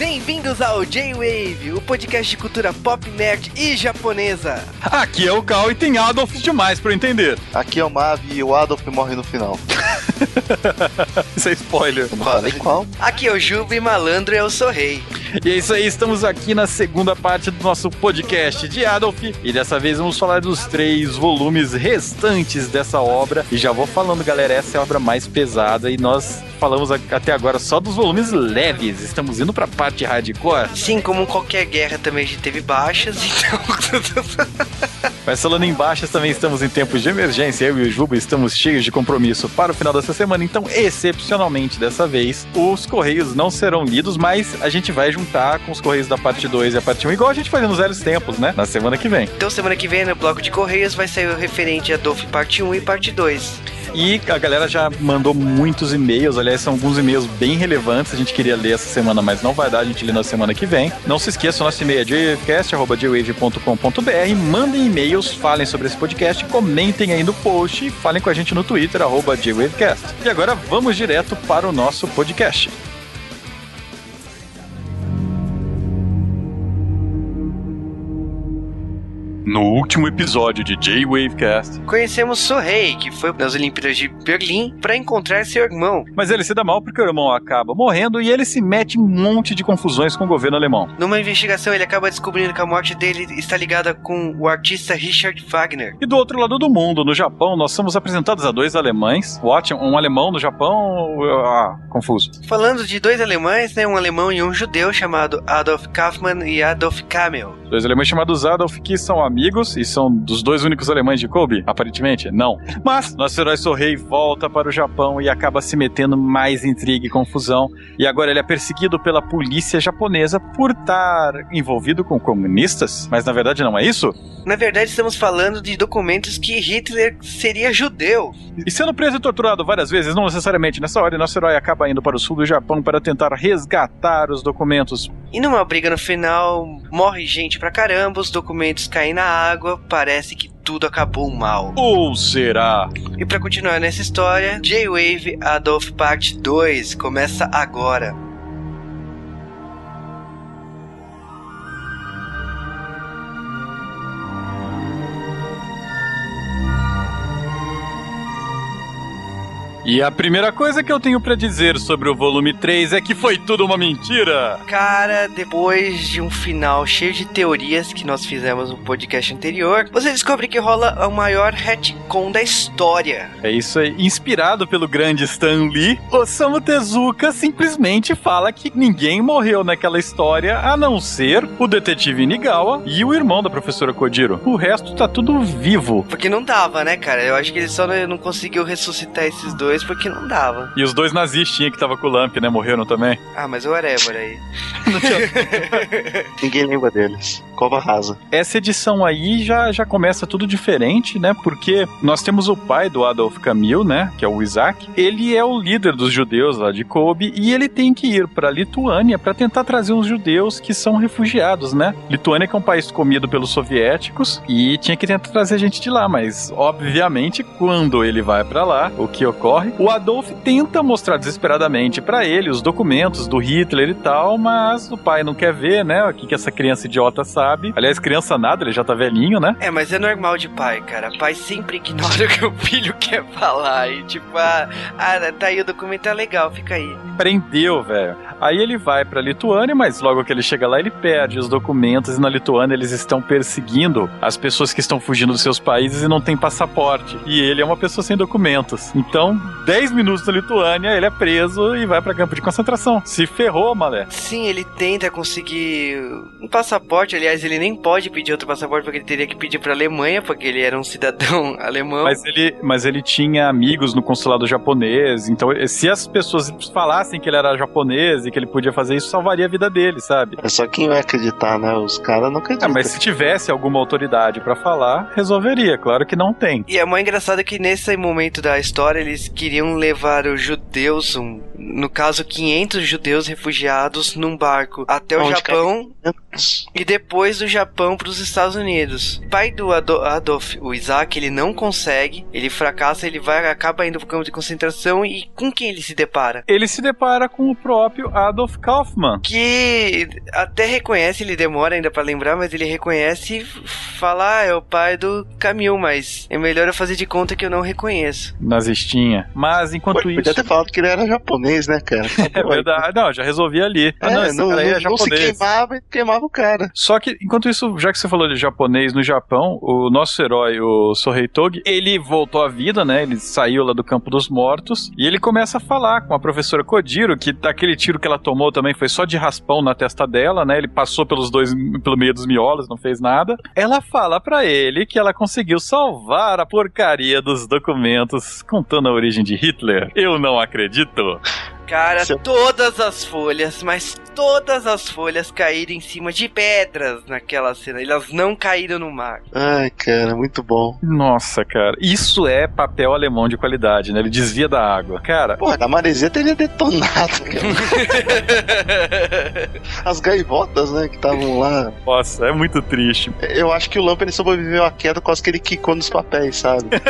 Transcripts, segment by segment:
Bem-vindos ao J-Wave, o podcast de cultura pop, nerd e japonesa. Aqui é o Cal e tem Adolf demais pra eu entender. Aqui é o Mavi e o Adolf morre no final. Isso é spoiler. Eu não falei qual. Aqui é o Juba e malandro eu sou rei. E é isso aí, estamos aqui na segunda parte do nosso podcast de Adolf. E dessa vez vamos falar dos três volumes restantes dessa obra. E já vou falando, galera, essa é a obra mais pesada e nós falamos até agora só dos volumes leves. Estamos indo pra parte hardcore. Sim, como qualquer guerra também a gente teve baixas, então. Mas falando em baixas, também estamos em tempos de emergência. Eu e o Juba estamos cheios de compromisso para o final dessa semana. Então, excepcionalmente dessa vez, os Correios não serão lidos, mas a gente vai juntar com os Correios da parte 2 e a parte 1, igual a gente fazia nos velhos tempos, né? Na semana que vem. Então, semana que vem, no bloco de Correios, vai sair o referente a Dolph parte 1 e parte 2. E a galera já mandou muitos e-mails, aliás, são alguns e-mails bem relevantes. A gente queria ler essa semana, mas não vai dar, a gente lê na semana que vem. Não se esqueça, o nosso e-mail é jwavecast.com.br. Mandem e-mails, falem sobre esse podcast, comentem aí no post e falem com a gente no Twitter, arroba. E agora vamos direto para o nosso podcast. No último episódio de J-Wavecast, Conhecemos Sorrei, que foi nas Olimpíadas de Berlim para encontrar seu irmão. mas ele se dá mal porque o irmão acaba morrendo e ele se mete em um monte de confusões com o governo alemão. Numa investigação, ele acaba descobrindo que a morte dele está ligada com o artista Richard Wagner. E do outro lado do mundo, no Japão, nós somos apresentados a dois alemães. Watch, um alemão no Japão. Ah, confuso. Falando de dois alemães, né, um alemão e um judeu chamado Adolf Kaufmann e Adolf Kamel. Dois alemães chamados Adolf que são amigos e são dos dois únicos alemães de Kobe? Aparentemente, não. Mas nosso herói Sorrei volta para o Japão e acaba se metendo mais intriga e confusão. E agora ele é perseguido pela polícia japonesa por estar envolvido com comunistas? Mas na verdade não é isso? Na verdade, estamos falando de documentos que Hitler seria judeu. E sendo preso e torturado várias vezes, não necessariamente nessa hora, nosso herói acaba indo para o sul do Japão para tentar resgatar os documentos. E numa briga no final, morre gente pra caramba, os documentos caem na água, parece que tudo acabou mal. Ou será? E pra continuar nessa história, J-Wave Adolf Part 2 começa agora. E a primeira coisa que eu tenho pra dizer sobre o volume 3 é que foi tudo uma mentira. Cara, depois de um final cheio de teorias que nós fizemos no podcast anterior, você descobre que rola o maior retcon da história. É isso aí. Inspirado pelo grande Stan Lee, Osamu Tezuka simplesmente fala que ninguém morreu naquela história a não ser o detetive Nigawa e o irmão da professora Kojiro. O resto tá tudo vivo. Porque não dava, né, cara? Eu acho que ele só não conseguiu ressuscitar esses dois porque não dava. E os dois nazistinhos que tava com o Lamp, né? Morreram também. Ah, mas whatever aí. Ninguém lembra deles. Cova rasa. Essa edição aí já, já começa tudo diferente, né? Porque nós temos o pai do Adolf Camil, né? Que é o Isaac. Ele é o líder dos judeus lá de Kobe e ele tem que ir pra Lituânia para tentar trazer uns judeus que são refugiados, né? Lituânia que é um país comido pelos soviéticos e tinha que tentar trazer gente de lá, mas obviamente quando ele vai pra lá, o que ocorre? O Adolf tenta mostrar desesperadamente pra ele os documentos do Hitler e tal, mas o pai não quer ver, né? O que, que essa criança idiota sabe. Aliás, criança nada, ele já tá velhinho, né? É, mas é normal de pai, cara. Pai sempre ignora o que o filho quer falar. E tipo, ah, ah tá aí o documento é legal, fica aí. Prendeu, velho. Aí ele vai pra Lituânia, mas logo que ele chega lá, ele perde os documentos e na Lituânia eles estão perseguindo as pessoas que estão fugindo dos seus países e não tem passaporte. E ele é uma pessoa sem documentos. Então, 10 minutos na Lituânia, ele é preso e vai pra campo de concentração. Se ferrou, malé. Sim, ele tenta conseguir um passaporte. Aliás, ele nem pode pedir outro passaporte porque ele teria que pedir pra Alemanha, porque ele era um cidadão alemão. Mas ele, mas ele tinha amigos no consulado japonês, então se as pessoas falassem que ele era japonês e que ele podia fazer isso, salvaria a vida dele, sabe? É só quem vai acreditar, né? Os caras não Ah, acreditam. mas se tivesse alguma autoridade pra falar, resolveria. Claro que não tem. E é mais engraçado que nesse momento da história eles queriam levar os judeus, um- no caso 500 judeus refugiados, num barco até o Onde Japão. E depois do Japão para os Estados Unidos. O pai do Ado Adolf, o Isaac, ele não consegue, ele fracassa, ele vai acaba indo pro campo de concentração e com quem ele se depara? Ele se depara com o próprio Adolf Kaufmann. Que até reconhece, ele demora ainda para lembrar, mas ele reconhece e fala, ah, é o pai do Camil, mas é melhor eu fazer de conta que eu não reconheço. Nazistinha. Mas enquanto Pô, isso. Podia ter falado que ele era japonês, né, cara? É verdade. Não, já resolvi ali. Ah, É, não, esse não, cara aí é não- não se japonês. queimava queimava o cara. Só que, enquanto isso, já que você falou de japonês no Japão, o nosso herói, o Sohei Togi, ele voltou à vida, né? Ele saiu lá do campo dos mortos e ele começa a falar com a professora Kodiro, que daquele tiro que ela tomou também foi só de raspão na testa dela, né? Ele passou pelos dois, pelo meio dos miolos, não fez nada. Ela fala pra ele que ela conseguiu salvar a porcaria dos documentos contando a origem de Hitler. Eu não acredito. Cara, Seu- todas as folhas, mas todas as folhas caíram em cima de pedras naquela cena. Elas não caíram no mar. Ai, cara, muito bom. Nossa, cara, isso é papel alemão de qualidade, né? Ele desvia da água. Cara, Porra, a maresia teria detonado, cara. As gaivotas, né, que estavam lá. nossa, é muito triste. Eu acho que o Lamp ele sobreviveu à queda quase que ele quicou nos papéis, sabe?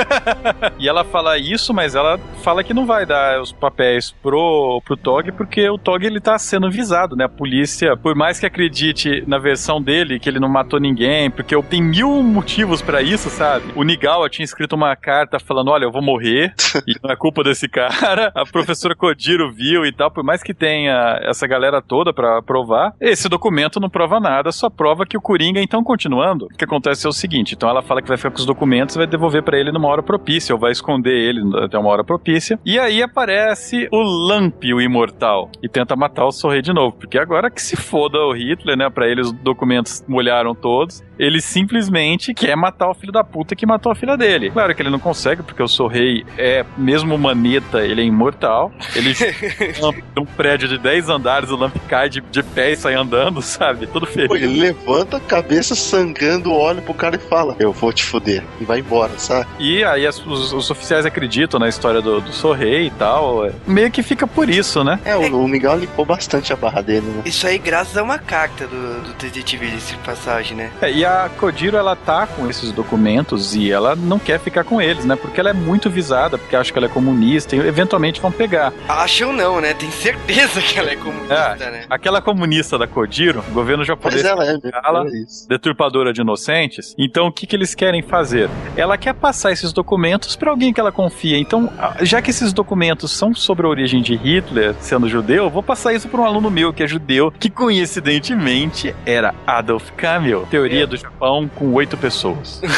E ela fala isso, mas ela fala que não vai dar os papéis pro, pro Tog, porque o Tog ele tá sendo visado, né? A polícia, por mais que acredite na versão dele, que ele não matou ninguém, porque eu- tem mil motivos pra isso, sabe? O Nigawa tinha escrito uma carta falando: olha, eu vou morrer, e não é culpa desse cara. A professora Kodiro viu e tal, por mais que tenha essa galera toda pra provar, esse documento não prova nada, só prova que o Coringa, então, continuando, o que acontece é o seguinte: então ela fala que vai ficar com os documentos e vai devolver pra ele numa hora propícia, ou vai esconder ele até uma hora propícia. E aí aparece o Lamp, o imortal, e tenta matar o Sorrei de novo, porque agora que se foda o Hitler, né? Pra ele os documentos molharam todos, ele simplesmente quer matar o filho da puta que matou a filha dele. Claro que ele não consegue, porque o Sorrei é, mesmo maneta, ele é imortal. Ele um prédio de 10 andares, o Lamp cai de, de pé e sai andando, sabe? Todo Pô, feliz. ele levanta a cabeça sangrando, olha pro cara e fala: Eu vou te fuder. E vai embora, sabe? E aí as- os, os oficiais acreditam na história do, do Sorrei e tal. é. Meio que fica por isso, né? É, o, o Miguel limpou bastante a barra dele, né? Isso aí graças a uma carta do, do detetive de passagem, né? É, e a Kodiro, ela tá com esses documentos e ela não quer ficar com eles, né? Porque ela é muito visada, porque acha que ela é comunista e eventualmente vão pegar. Acham não, né? Tem certeza que ela é comunista, né? Aquela comunista da Kodiro, o governo japonês Mas ela é. Ela- é deturpadora de inocentes. Então, o que, que eles querem fazer? Ela quer passar esses documentos para alguém que ela confia. Então, já que esses documentos são sobre a origem de Hitler, sendo judeu, eu vou passar isso para um aluno meu que é judeu, que coincidentemente era Adolf Kamil, teoria do Japão com oito pessoas.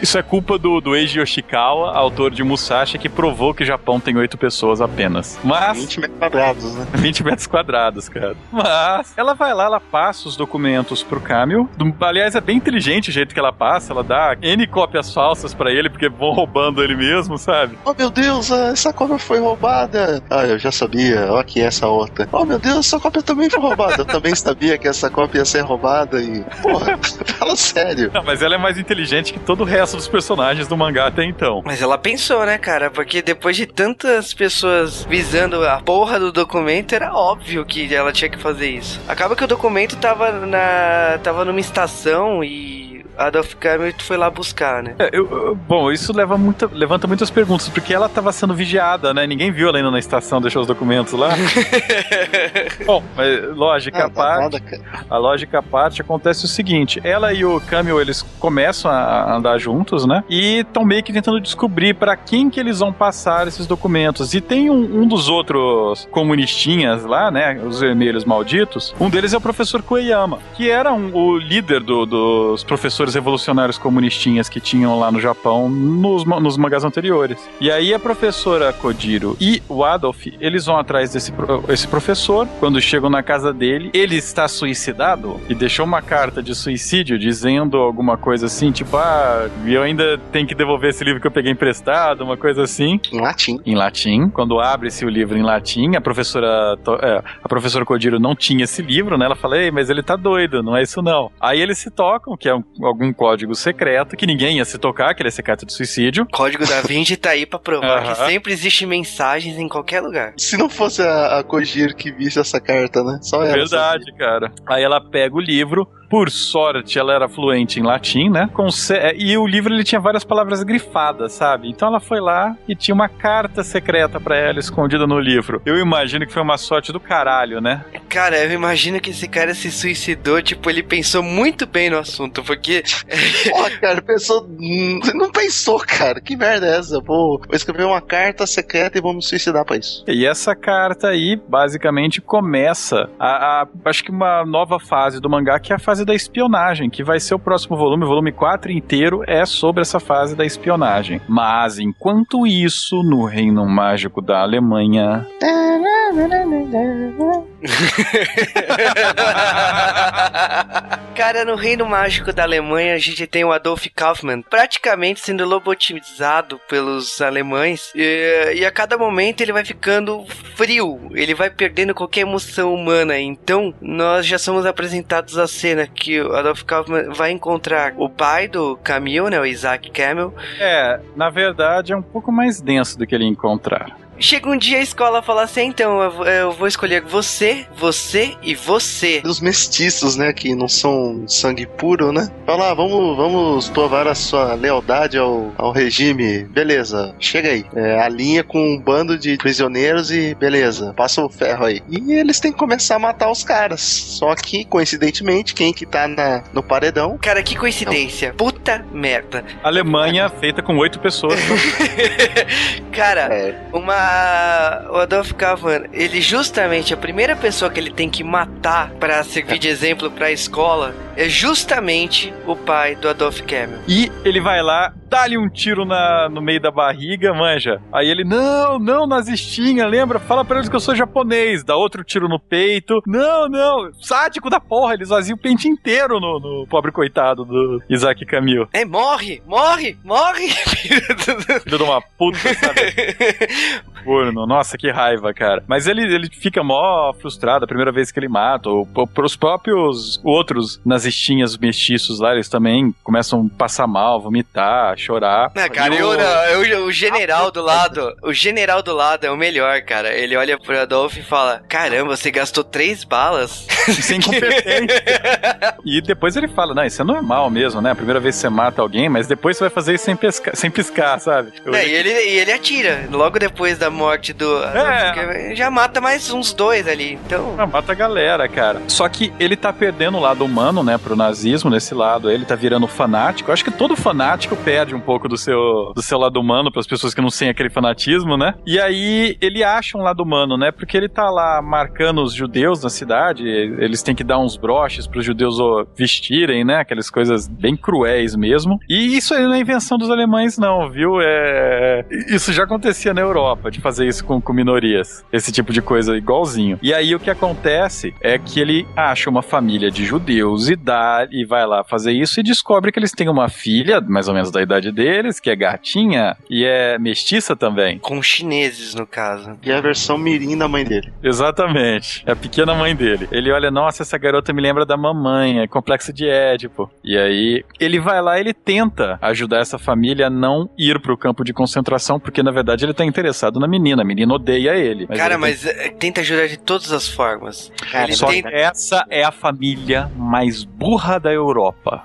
Isso é culpa do, do Eiji Yoshikawa, autor de Musashi, que provou que o Japão tem oito pessoas apenas. Mas 20 metros quadrados, né? 20 metros quadrados, cara. Mas ela vai lá, ela passa os documentos pro Camil. Do- Aliás, é bem inteligente o jeito que ela passa. Ela dá N cópias falsas pra ele, porque vão roubando ele mesmo, sabe? Oh meu Deus, ah, essa cópia foi roubada. Ah, eu já sabia. Ó, aqui essa outra. Oh meu Deus, essa cópia também foi roubada. Eu também sabia que essa cópia ia ser roubada e. Porra, fala sério. Não, mas ela é mais inteligente que todo o resto dos personagens do mangá até então. Mas ela pensou, né, cara? Porque depois de tantas pessoas visando a porra do documento, era óbvio que ela tinha que fazer isso. Acaba que o documento tava na. tava numa estação e Adolf Cameron foi lá buscar, né? É, eu- eu- bom, isso leva muita- levanta muitas perguntas, porque ela tava sendo vigiada, né? Ninguém viu ela indo na estação deixar os documentos lá. bom, mas lógica à Nada, parte. nada, cara. A lógica à parte acontece o seguinte: ela e o Camil eles começam a andar juntos, né? E estão meio que tentando descobrir pra quem que eles vão passar esses documentos. E tem um, um dos outros comunistinhas lá, né? Os vermelhos malditos. Um deles é o professor Koyama, que era um- o líder do- dos professores revolucionários comunistinhas que tinham lá no Japão nos, nos mangás anteriores. E aí a professora Kodiro e o Adolf, eles vão atrás desse esse professor. Quando chegam na casa dele, ele está suicidado e deixou uma carta de suicídio dizendo alguma coisa assim, tipo, ah, eu ainda tenho que devolver esse livro que eu peguei emprestado, uma coisa assim Em latim. em latim. Quando abre-se o livro em latim, a professora, é, a professora Kodiro não tinha esse livro, né? Ela fala, Ei, mas ele tá doido, não é isso não. Aí eles se tocam, que é um- algum código secreto que ninguém ia se tocar, que ele é secreto de suicídio. Código da Vinci tá aí pra provar que sempre existe mensagens em qualquer lugar. Se não fosse a, a Kojir que visse essa carta, né? Só ela. Verdade, sabia. cara. Aí ela pega o livro, por sorte, ela era fluente em latim, né? E o livro ele tinha várias palavras grifadas, sabe? Então ela foi lá e tinha uma carta secreta para ela escondida no livro. Eu imagino que foi uma sorte do caralho, né? Cara, eu imagino que esse cara se suicidou, tipo, ele pensou muito bem no assunto, porque. Pô, cara, pensou. Não pensou, cara. Que merda é essa? Vou, vou escrever uma carta secreta e vou me suicidar pra isso. E essa carta aí, basicamente, começa a, a acho que uma nova fase do mangá, que é a fase fase da espionagem, que vai ser o próximo volume, o volume 4 inteiro é sobre essa fase da espionagem. Mas enquanto isso, no Reino Mágico da Alemanha. Cara, no Reino Mágico da Alemanha a gente tem o Adolf Kaufmann praticamente sendo lobotomizado pelos alemães e, e, a cada momento ele vai ficando frio, ele vai perdendo qualquer emoção humana. Então nós já somos apresentados a cena que o Adolf Kaufmann vai encontrar o pai do Camille, né, o Isaac Camel. É, na verdade é um pouco mais denso do que ele encontrar. Chega um dia a escola fala assim: então, eu vou escolher você, você e você. Os mestiços, né, que não são sangue puro, né? Fala, ah, vamos, vamos provar a sua lealdade ao, ao regime. Beleza, chega aí. É, alinha com um bando de prisioneiros e beleza, passa o ferro aí. E eles têm que começar a matar os caras. Só que, coincidentemente, quem que tá na, no paredão. Cara, que coincidência. Não. Puta merda. Alemanha feita com oito pessoas. cara, é. uma o Adolf Kaufmann, ele justamente a primeira pessoa que ele tem que matar para servir de exemplo para a escola é justamente o pai do Adolf Camel. E ele vai lá, dá-lhe um tiro na, no meio da barriga, manja. Aí ele, não, não, nazistinha, lembra? Fala pra eles que eu sou japonês. Dá outro tiro no peito. Não, não, sádico da porra. Eles vaziam o pente inteiro no, no pobre coitado do Isaac Camil. É, morre, morre, morre. Filho de uma puta, sabe? Nossa, que raiva, cara. Mas ele, ele fica mó frustrado a primeira vez que ele mata. Ou, pros próprios outros nazistinhas mestiços lá, eles também começam a passar mal, vomitar, chorar. Não, cara, eu, eu, eu, o general do lado, o general do lado é o melhor, cara. Ele olha pro Adolfo e fala: Caramba, você gastou três balas. Sem competência. e depois ele fala: Não, isso é normal mesmo, né? A primeira vez que você mata alguém, mas depois você vai fazer isso sem, pescar, sem piscar, sabe? É, e ele, e ele atira. Logo depois da morte do. É. Já mata mais uns dois ali. Então. Já mata a galera, cara. Só que ele tá perdendo o lado humano, né? Pro nazismo, nesse lado. Ele tá virando fanático. Eu acho que todo fanático perde um pouco do seu, do seu lado humano para as pessoas que não têm aquele fanatismo, né? E aí ele acha um lado humano, né? Porque ele tá lá marcando os judeus na cidade. Eles têm que dar uns broches para os judeus vestirem, né? Aquelas coisas bem cruéis mesmo. E isso aí não é invenção dos alemães, não, viu? É... Isso já acontecia na Europa, de fazer isso com, com minorias. Esse tipo de coisa igualzinho. E aí o que acontece é que ele acha uma família de judeus e dá e vai lá fazer isso e descobre que eles têm uma filha, mais ou menos da idade deles, que é gatinha e é mestiça também. Com chineses, no caso. E é a versão mirim da mãe dele. Exatamente. É a pequena mãe dele. Ele olha, nossa, essa garota me lembra da mamãe, é complexo de Édipo. E aí ele vai lá, ele tenta ajudar essa família a não ir pro campo de concentração, porque na verdade ele tá interessado na menina. A menina odeia ele. Mas Cara, ele mas tenta... tenta ajudar de todas as formas. Cara, Só tenta... essa é a família mais burra da Europa.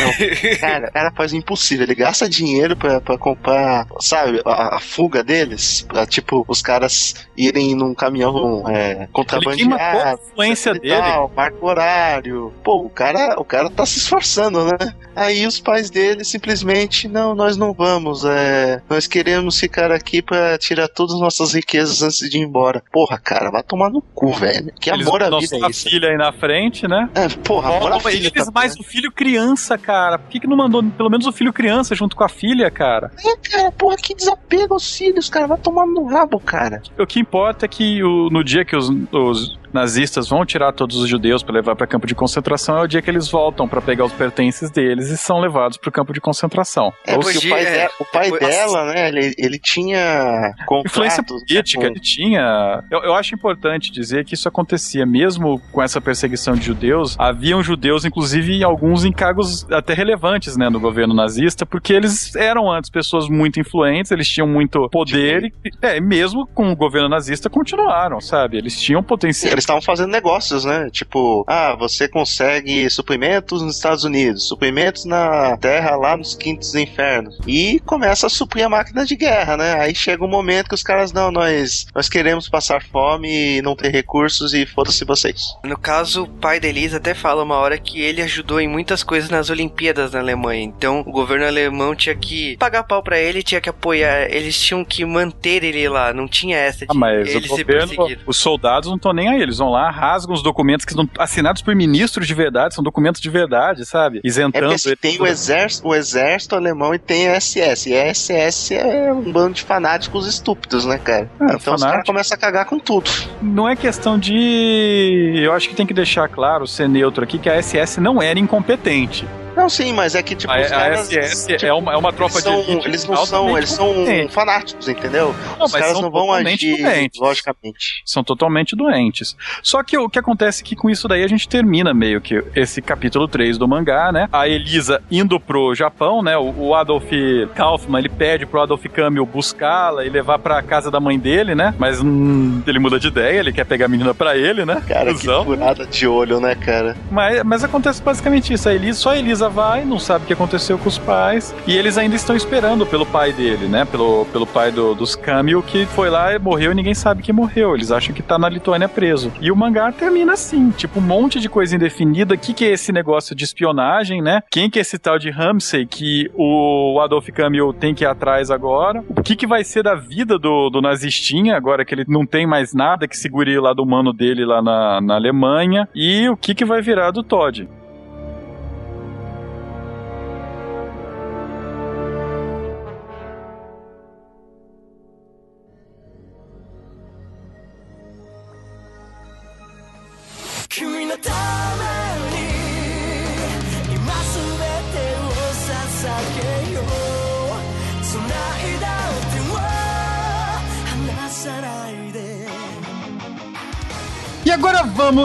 Não, cara, ela faz o impossível. Ele gasta dinheiro pra, pra comprar, sabe, a, a fuga deles. Pra, tipo, os caras irem num caminhão é, contrabandeado. a influência dele. Tal, marco horário. Pô, o cara, o cara tá se esforçando, né? Aí os pais dele simplesmente, não, nós não vamos. É, nós queremos ficar aqui pra tirar todas as nossas riquezas antes de ir embora. Porra, cara, vai tomar no cu, velho. Que Eles amor à vida é isso? filha aí na frente, né? É, porra, amor à filha. Eles mais o filho criança, cara. Por que, que não mandou pelo menos o filho criança junto com a filha, cara? É, cara, porra, que desapego aos filhos, cara. Vai tomar no rabo, cara. O que importa é que o, no dia que os, os nazistas vão tirar todos os judeus para levar para campo de concentração é o dia que eles voltam para pegar os pertences deles e são levados para o campo de concentração. É, Ou se o pai, é, o pai dela, né, ele, ele tinha influência né, política, né, com... ele tinha. Eu, eu acho importante dizer que isso acontecia mesmo com essa perseguição de judeus. Haviam judeus, inclusive, em alguns encargos até relevantes, né, no governo nazista, porque eles eram antes pessoas muito influentes, eles tinham muito poder e, é, mesmo com o governo nazista continuaram, sabe? Eles tinham potencial. Eles estavam fazendo negócios, né? Tipo, ah, você consegue suprimentos nos Estados Unidos, suprimentos na Terra lá nos quintos infernos e começa a suprir a máquina de guerra, né? Aí chega um momento que os caras não, nós nós queremos passar fome e não ter recursos e foda-se vocês. No caso, o pai da Elisa até fala uma hora que ele ajudou em muitas coisas nas Olimpíadas na Alemanha. Então, o governo alemão tinha que pagar pau para ele, tinha que apoiar, eles tinham que manter ele lá, não tinha essa de ah, mas ele o governo, Os soldados não estão nem aí, eles vão lá, rasgam os documentos que são assinados por ministros de verdade, são documentos de verdade, sabe? Isentando. É tem o exército, o exército alemão e tem a SS. E a SS é um bando de fanáticos estúpidos, né, cara? É, então fanático. os caras começam a cagar com tudo. Não é questão de. Eu acho que tem que deixar claro, ser neutro aqui, que a SS não era incompetente. Não, sim, mas é que, tipo, a, caras, a SS tipo, é, uma, é uma tropa são, de elite. Eles não são, eles são fanáticos, entendeu? Não, Os caras não vão agir doentes. logicamente. São totalmente doentes. Só que o que acontece é que com isso daí a gente termina meio que esse capítulo 3 do mangá, né? A Elisa indo pro Japão, né? O, o Adolf Kaufman, ele pede pro Adolf Camil buscá-la e levar pra casa da mãe dele, né? Mas hum, ele muda de ideia, ele quer pegar a menina pra ele, né? Cara, Usão. que furada de olho, né, cara? Mas, mas acontece basicamente isso. A Elisa, só a Elisa vai, não sabe o que aconteceu com os pais, e eles ainda estão esperando pelo pai dele, né? Pelo, pelo pai do, dos Camil, que foi lá e morreu e ninguém sabe que morreu. Eles acham que tá na Lituânia preso. E o mangá termina assim, tipo, um monte de coisa indefinida. O que, que é esse negócio de espionagem, né? Quem que é esse tal de Ramsey que o Adolf Camil tem que ir atrás agora? O que, que vai ser da vida do, do nazistinha, agora que ele não tem mais nada que segure lá do mano dele lá na, na Alemanha? E o que, que vai virar do Todd?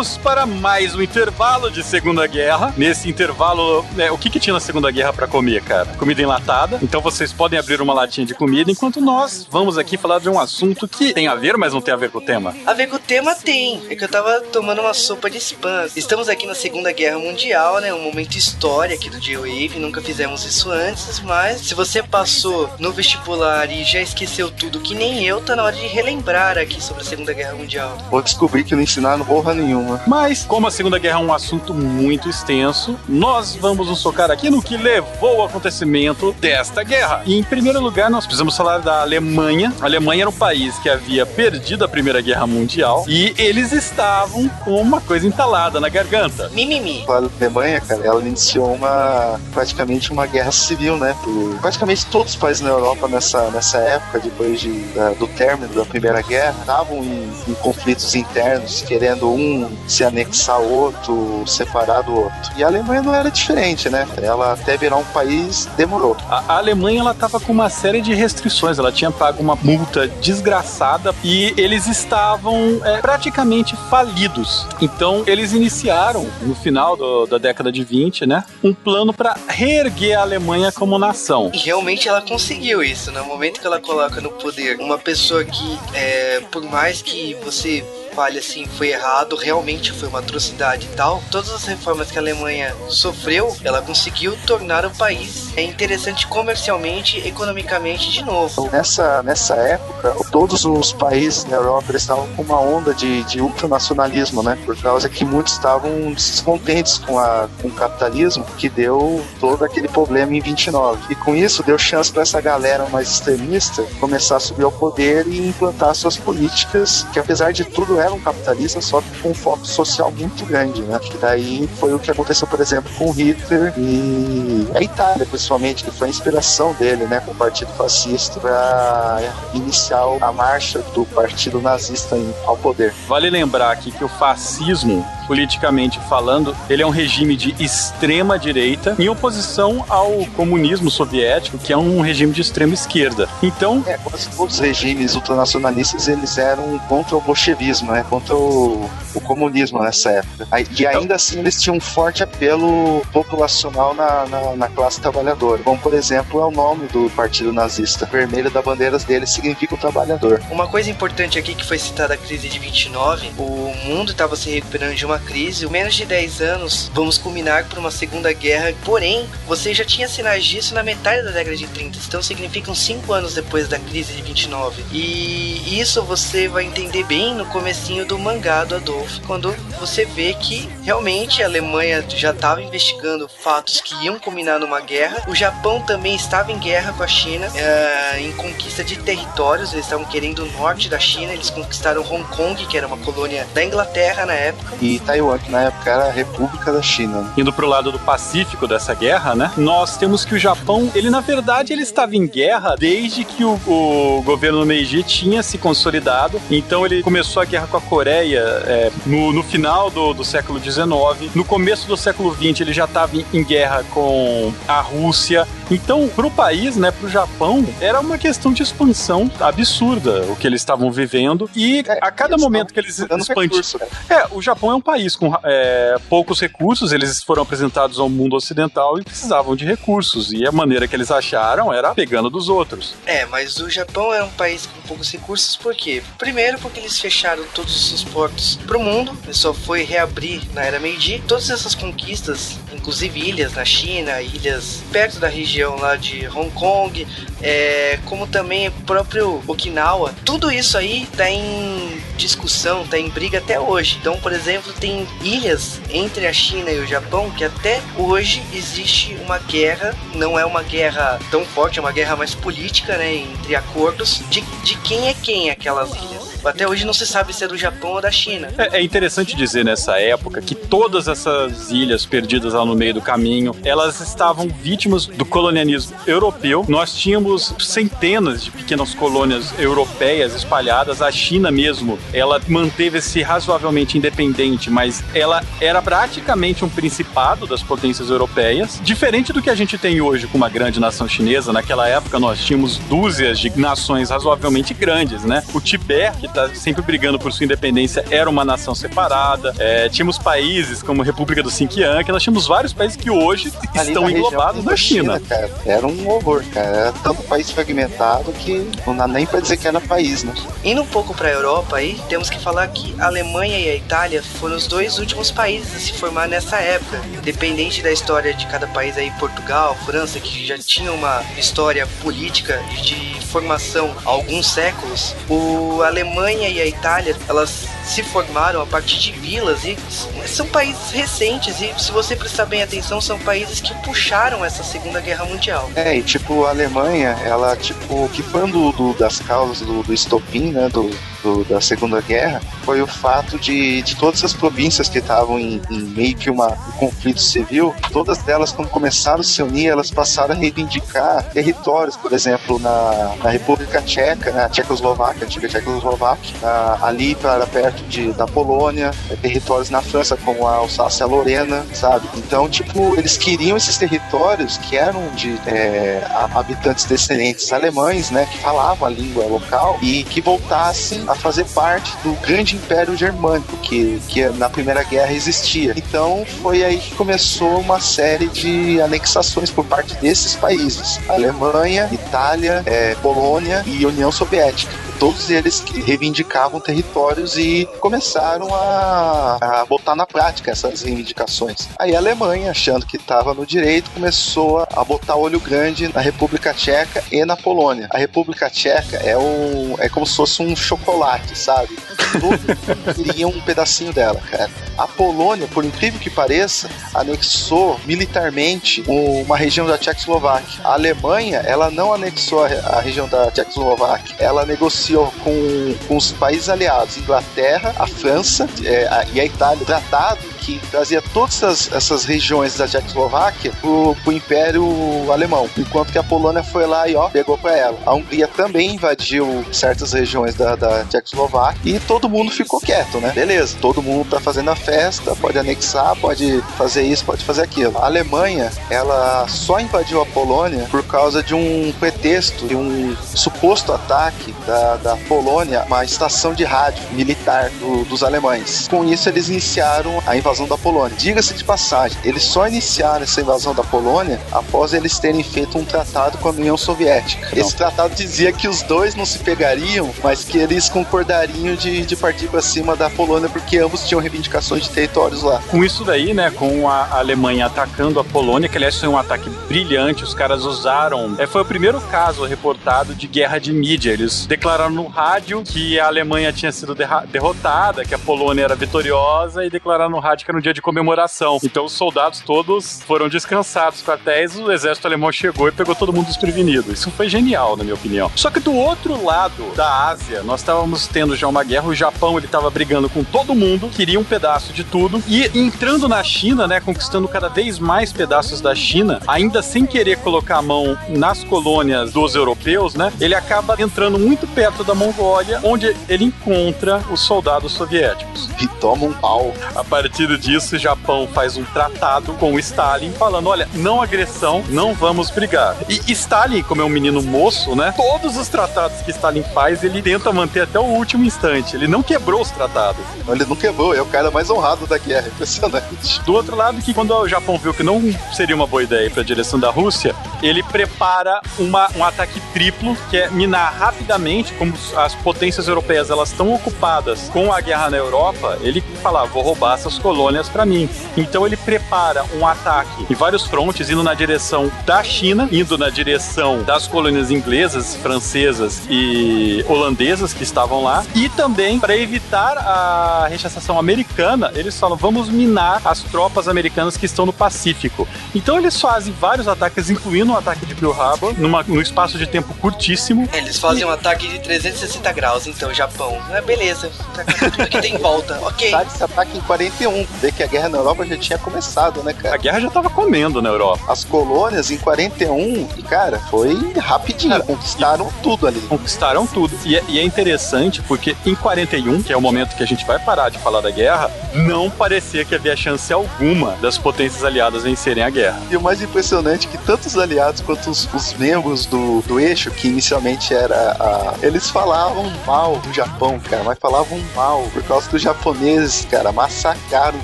Vamos para mais um intervalo de Segunda Guerra. Nesse intervalo, né, o que, que tinha na Segunda Guerra para comer, cara? Comida enlatada. Então vocês podem abrir uma latinha de comida enquanto nós vamos aqui falar de um assunto que tem a ver, mas não tem a ver com o tema. A ver com o tema tem. É que eu tava tomando uma sopa de spam. Estamos aqui na Segunda Guerra Mundial, né? Um momento história aqui do J-Wave. Nunca fizemos isso antes, mas se você passou no vestibular e já esqueceu tudo que nem eu, tá na hora de relembrar aqui sobre a Segunda Guerra Mundial. Vou descobrir que não ensinaram ensinaram porra nenhuma. Mas, como a Segunda Guerra é um assunto muito extenso, nós vamos nos focar aqui no que levou ao acontecimento desta guerra. E, em primeiro lugar, nós precisamos falar da Alemanha. A Alemanha era um país que havia perdido a Primeira Guerra Mundial e eles estavam com uma coisa entalada na garganta. Mimimi. A Alemanha, cara, ela iniciou uma praticamente uma guerra civil, né? Por praticamente todos os países na Europa nessa, nessa época, depois de, da, do término da Primeira Guerra, estavam em, em conflitos internos que querendo um se anexar ao outro, separar do outro. E a Alemanha não era diferente, né? Ela até virar um país demorou. A, a Alemanha ela tava com uma série de restrições, ela tinha pago uma multa desgraçada e eles estavam é, praticamente falidos. Então eles iniciaram no final do, da década de 20, né, um plano para reerguer a Alemanha como nação. E realmente ela conseguiu isso. No momento que ela coloca no poder uma pessoa que, é, por mais que você fale assim foi errado, realmente foi uma atrocidade e tal. Todas as reformas que a Alemanha sofreu, ela conseguiu tornar o país é interessante comercialmente, economicamente de novo. Nessa, nessa época, todos os países da Europa estavam com uma onda de, de ultranacionalismo, né? Por causa que muitos estavam descontentes com, a, com o capitalismo que deu todo aquele problema em 29. E com isso deu chance para essa galera mais extremista começar a subir ao poder e implantar suas políticas que apesar de tudo era um capitalista, só que com um foco social muito grande, né? E daí foi o que aconteceu, por exemplo, com Hitler e a Itália, principalmente, que foi a inspiração dele, né, com o Partido Fascista, para iniciar a marcha do Partido Nazista ao poder. Vale lembrar aqui que o fascismo politicamente falando, ele é um regime de extrema direita em oposição ao comunismo soviético, que é um regime de extrema esquerda. Então, é, os regimes ultranacionalistas eles eram contra o bolchevismo, né? Contra o, o comunismo nessa época. E ainda assim eles tinham um forte apelo populacional na, na, na, classe trabalhadora. Como, por exemplo, é o nome do partido nazista. O vermelho da bandeira deles significa o trabalhador. Uma coisa importante aqui que foi citada a crise de 29, o mundo estava se recuperando de uma crise, menos de 10 anos, vamos culminar por uma segunda guerra, porém, você já tinha sinais disso na metade da década de 30, então significam 5 anos depois da crise de 29. E isso você vai entender bem no comecinho do mangá do Adolf, quando você vê que realmente a Alemanha já estava investigando fatos que iam culminar numa guerra, o Japão também estava em guerra com a China, uh, em conquista de territórios, eles estavam querendo o norte da China, eles conquistaram Hong Kong, que era uma colônia da Inglaterra na época. E Taiwan, que na época era a República da China. Indo pro lado do Pacífico dessa guerra, né? Nós temos que o Japão, ele na verdade ele estava em guerra desde que o, o governo Meiji tinha se consolidado. Então ele começou a guerra com a Coreia é, no, no, final do, do século XIX. No começo do século XX ele já estava em, em guerra com a Rússia. Então, pro país, né, pro Japão, era uma questão de expansão absurda o que eles estavam vivendo. E é, a cada momento que eles expandiam. Né? É, o Japão é um país com é, poucos recursos, eles foram apresentados ao mundo ocidental e precisavam de recursos. E a maneira que eles acharam era pegando dos outros. É, mas o Japão era um país com poucos recursos, por quê? Primeiro, porque eles fecharam todos os portos pro mundo, ele só foi reabrir na era Meiji. Todas essas conquistas, inclusive ilhas na China, ilhas perto da região lá de Hong Kong, é, como também o próprio Okinawa, tudo isso aí tá em discussão, tá em briga até hoje. Então, por exemplo, tem ilhas entre a China e o Japão que até hoje existe uma guerra, não é uma guerra tão forte, é uma guerra mais política, né, entre acordos de, de quem é quem aquelas ilhas. Até hoje não se sabe se é do Japão ou da China. É, é, interessante dizer nessa época que todas essas ilhas perdidas lá no meio do caminho, elas estavam vítimas do colonialismo europeu. Nós tínhamos centenas de pequenas colônias europeias espalhadas. A China mesmo, ela manteve-se razoavelmente independente, mas ela era praticamente um principado das potências europeias. Diferente do que a gente tem hoje com uma grande nação chinesa, naquela época nós tínhamos dúzias de nações razoavelmente grandes, né? O Tibete, tá sempre brigando por sua independência, era uma nação separada. É, tínhamos países como a República do Xinjiang, que nós tínhamos vários países que hoje Ali estão na englobados na China. China era um horror, cara. Era tanto país fragmentado que não dá nem pra dizer que era país, né? Indo um pouco pra Europa aí, temos que falar que a Alemanha e a Itália foram os dois últimos países a se formar nessa época. Independente da história de cada país aí, Portugal, França, que já tinha uma história política de formação há alguns séculos, o Alemanha Alemanha e a Itália, elas se formaram a partir de vilas e são países recentes e se você prestar bem atenção, são países que puxaram essa Segunda Guerra Mundial. É, e tipo, a Alemanha, ela, tipo, que foi do, do, das causas do, do estopim, né, do, do, da Segunda Guerra foi o fato de, de todas as províncias que estavam em, em, meio que uma, um conflito civil, todas elas, quando começaram a se unir, elas passaram a reivindicar territórios, por exemplo, na, na República Tcheca, na Tchecoslováquia, antiga Tchecoslováquia, ali para perto de, da Polônia, é, territórios na França, como a Alsácia-Lorena, sabe? Então, tipo, eles queriam esses territórios que eram de é, habitantes descendentes alemães, né, que falavam a língua local e que voltassem a fazer parte do grande império germânico que, que na Primeira Guerra existia. Então foi aí que começou uma série de anexações por parte desses países: Alemanha, Itália, é, Polônia e União Soviética todos eles que reivindicavam territórios e começaram a, a botar na prática essas reivindicações. Aí a Alemanha, achando que estava no direito, começou a botar olho grande na República Tcheca e na Polônia. A República Tcheca é, um, é como se fosse um chocolate, sabe? Todo queria um pedacinho dela, cara. A Polônia, por incrível que pareça, anexou militarmente uma região da Tchecoslováquia. A Alemanha, ela não anexou a, a região da Tchecoslováquia, ela negociou negociou com, com os países aliados, Inglaterra, a França é, a, e a Itália, tratado que trazia todas essas, essas regiões da Tchecoslováquia pro, pro Império Alemão, enquanto que a Polônia foi lá e ó, pegou para ela. A Hungria também invadiu certas regiões da, da Tchecoslováquia e todo mundo ficou quieto, né? Beleza, todo mundo tá fazendo a festa, pode anexar, pode fazer isso, pode fazer aquilo. A Alemanha, ela só invadiu a Polônia por causa de um pretexto, de um suposto ataque da, da Polônia, uma estação de rádio militar do, dos alemães. Com isso, eles iniciaram a invasão da Polônia. Diga-se de passagem, eles só iniciaram essa invasão da Polônia após eles terem feito um tratado com a União Soviética. Não. Esse tratado dizia que os dois não se pegariam, mas que eles concordariam de, de partir para cima da Polônia porque ambos tinham reivindicações de territórios lá. Com isso daí, né, com a Alemanha atacando a Polônia, que aliás foi um ataque brilhante, os caras usaram. É, foi o primeiro caso reportado de guerra de mídia. Eles declararam no rádio que a Alemanha tinha sido derrotada, que a Polônia era vitoriosa e declararam no rádio que era um dia de comemoração. Então os soldados todos foram descansados dos quartéis, o exército alemão chegou e pegou todo mundo desprevenido. Isso foi genial, na minha opinião. Só que do outro lado da Ásia, nós estávamos tendo já uma guerra, o Japão ele estava brigando com todo mundo, queria um pedaço de tudo e entrando na China, né, conquistando cada vez mais pedaços da China, ainda sem querer colocar a mão nas colônias dos europeus, né? Ele acaba entrando muito perto da Mongólia, onde ele encontra os soldados soviéticos. E toma um pau. A partir disso, o Japão faz um tratado com o Stalin, falando: olha, não agressão, não vamos brigar. E Stalin, como é um menino moço, né? Todos os tratados que Stalin faz, ele tenta manter até o último instante. Ele não quebrou os tratados. Ele não quebrou, é o cara mais honrado da guerra. Impressionante. Do outro lado, que quando o Japão viu que não seria uma boa ideia para a direção da Rússia, ele prepara uma, um ataque triplo, que é minar rapidamente, como as potências europeias elas estão ocupadas com a guerra na Europa, ele fala, vou roubar essas colônias para mim. Então ele prepara um ataque em vários frontes, indo na direção da China, indo na direção das colônias inglesas, francesas e holandesas que estavam lá, e também para evitar a rechaçação americana, eles falam, vamos minar as tropas americanas que estão no Pacífico. Então eles fazem vários ataques, incluindo um ataque de Pearl Harbor, numa, num espaço de tempo curtíssimo. Eles fazem e... um ataque de 360 graus, então, Japão. É, beleza, tá tudo que tem em volta, ok. Sabe esse ataque em 41, vê que a guerra na Europa já tinha começado, né, cara? A guerra já tava comendo na Europa. As colônias em 41, e cara, foi rapidinho, cara, conquistaram e... tudo ali. Conquistaram tudo. E é, e é interessante porque em 41, que é o momento que a gente vai parar de falar da guerra, não parecia que havia chance alguma das potências aliadas vencerem a guerra. E o mais impressionante é que tanto os aliados quanto os, os membros do, do eixo, que inicialmente era a. Eles falavam mal do Japão, cara, mas falavam mal por causa dos japoneses, cara, massacraram o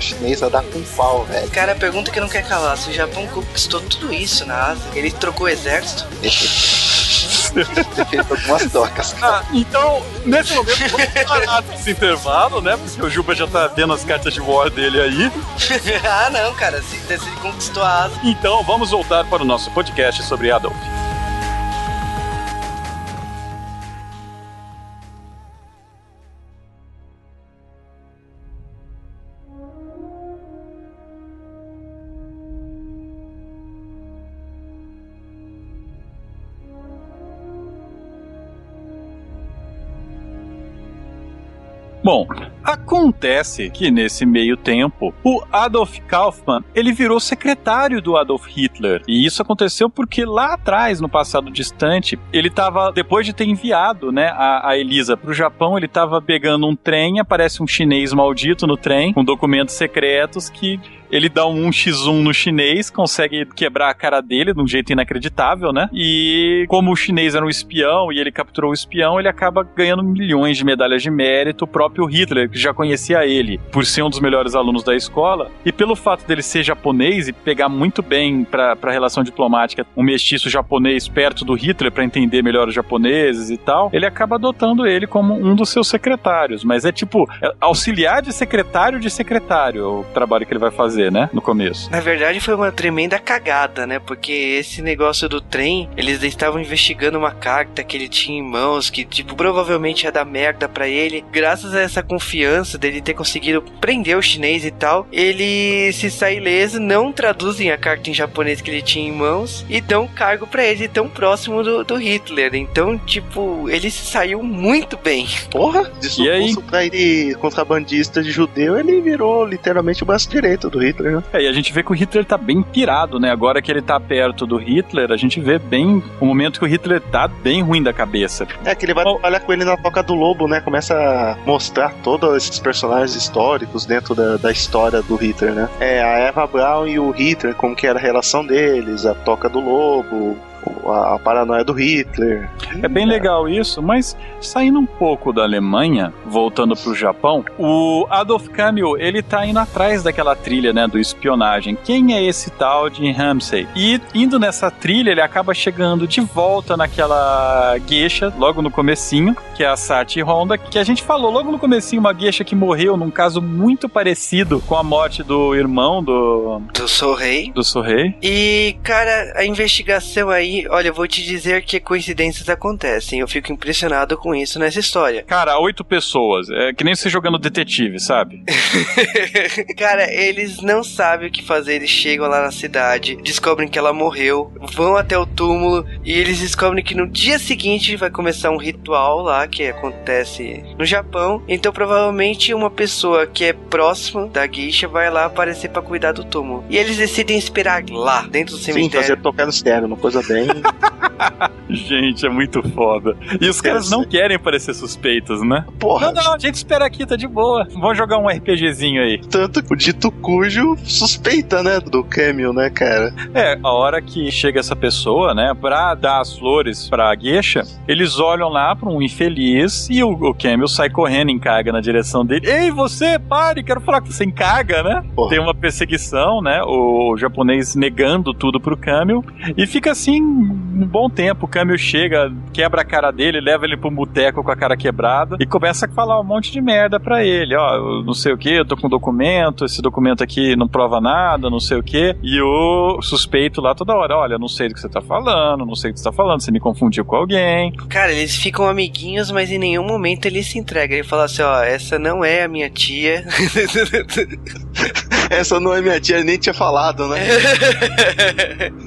chinês a dar com pau, velho. Cara, a pergunta que não quer calar: se o Japão conquistou tudo isso na Ásia, ele trocou o exército? ter feito algumas trocas. Ah, então, nesse momento, vamos parar desse intervalo, né? Porque o Juba já tá vendo as cartas de war dele aí. ah, não, cara. Se, se ele conquistou a asa. Então, vamos voltar para o nosso podcast sobre Adolf. Bom, acontece que nesse meio tempo, o Adolf Kaufmann, ele virou secretário do Adolf Hitler. E isso aconteceu porque lá atrás, no passado distante, ele estava, depois de ter enviado, né, a, a Elisa para o Japão, ele estava pegando um trem, aparece um chinês maldito no trem, com documentos secretos que ele dá um 1x1 no chinês, consegue quebrar a cara dele de um jeito inacreditável, né? E como o chinês era um espião e ele capturou o espião, ele acaba ganhando milhões de medalhas de mérito. O próprio Hitler, que já conhecia ele por ser um dos melhores alunos da escola, e pelo fato dele ser japonês e pegar muito bem para a relação diplomática um mestiço japonês perto do Hitler para entender melhor os japoneses e tal, ele acaba adotando ele como um dos seus secretários. Mas é tipo é auxiliar de secretário de secretário o trabalho que ele vai fazer fazer, né? No começo. Na verdade, foi uma tremenda cagada, né? Porque esse negócio do trem, eles estavam investigando uma carta que ele tinha em mãos, que, tipo, provavelmente ia dar merda para ele. Graças a essa confiança dele ter conseguido prender o chinês e tal, ele se sai ileso, não traduzem a carta em japonês que ele tinha em mãos e dão cargo para ele tão próximo do, do, Hitler. Então, tipo, ele saiu muito bem. Porra, de suposto pra ele contrabandista de judeu, ele virou literalmente o braço direito do Hitler, né? É, e a gente vê que o Hitler tá bem pirado, né? Agora que ele tá perto do Hitler, a gente vê bem o momento que o Hitler tá bem ruim da cabeça. É, que ele vai trabalhar com ele na Toca do Lobo, né? Começa a mostrar todos esses personagens históricos dentro da, da história do Hitler, né? É, a Eva Braun e o Hitler, como que era a relação deles, a Toca do Lobo, a, a paranoia do Hitler. É bem legal isso, mas saindo um pouco da Alemanha, voltando pro Japão, o Adolf Camus, ele tá indo atrás daquela trilha, né, do espionagem. Quem é esse tal de Ramsey? E indo nessa trilha, ele acaba chegando de volta naquela gueixa, logo no comecinho, que é a Sati Honda, que a gente falou logo no comecinho, uma gueixa que morreu num caso muito parecido com a morte do irmão do... Do Sorrei. Do Sorrei. E, cara, a investigação aí olha, eu vou te dizer que coincidências acontecem. Eu fico impressionado com isso nessa história. Cara, oito pessoas. É que nem você jogando detetive, sabe? Cara, eles não sabem o que fazer. Eles chegam lá na cidade, descobrem que ela morreu, vão até o túmulo e eles descobrem que no dia seguinte vai começar um ritual lá que acontece no Japão. Então, provavelmente, uma pessoa que é próxima da guicha vai lá aparecer para cuidar do túmulo. E eles decidem esperar lá, dentro do cemitério. Sim, fazer tocar no externo, uma coisa bem gente, é muito foda. E os caras não querem parecer suspeitos, né? Porra. Não, não, a gente espera aqui, tá de boa. Vamos jogar um RPGzinho aí. Tanto o dito cujo suspeita, né, do Camel, né, cara? É, a hora que chega essa pessoa, né, pra dar as flores pra Gueixa, eles olham lá pra um infeliz e o, o Camel sai correndo, encarga na direção dele. Ei, você, pare, quero falar com você, encarga, né? Porra. Tem uma perseguição, né, o japonês negando tudo pro Camel e fica assim um bom tempo. O Camil chega, quebra a cara dele, leva ele pro boteco com a cara quebrada e começa a falar um monte de merda pra ele. Ó, não sei o que, eu tô com um documento, esse documento aqui não prova nada, não sei o que. E o suspeito lá toda hora: olha, não sei do que você tá falando, não sei o que você tá falando, você me confundiu com alguém. Cara, eles ficam amiguinhos, mas em nenhum momento ele se entrega. Ele fala assim: ó, essa não é a minha tia. essa não é minha tia, nem tinha falado, né?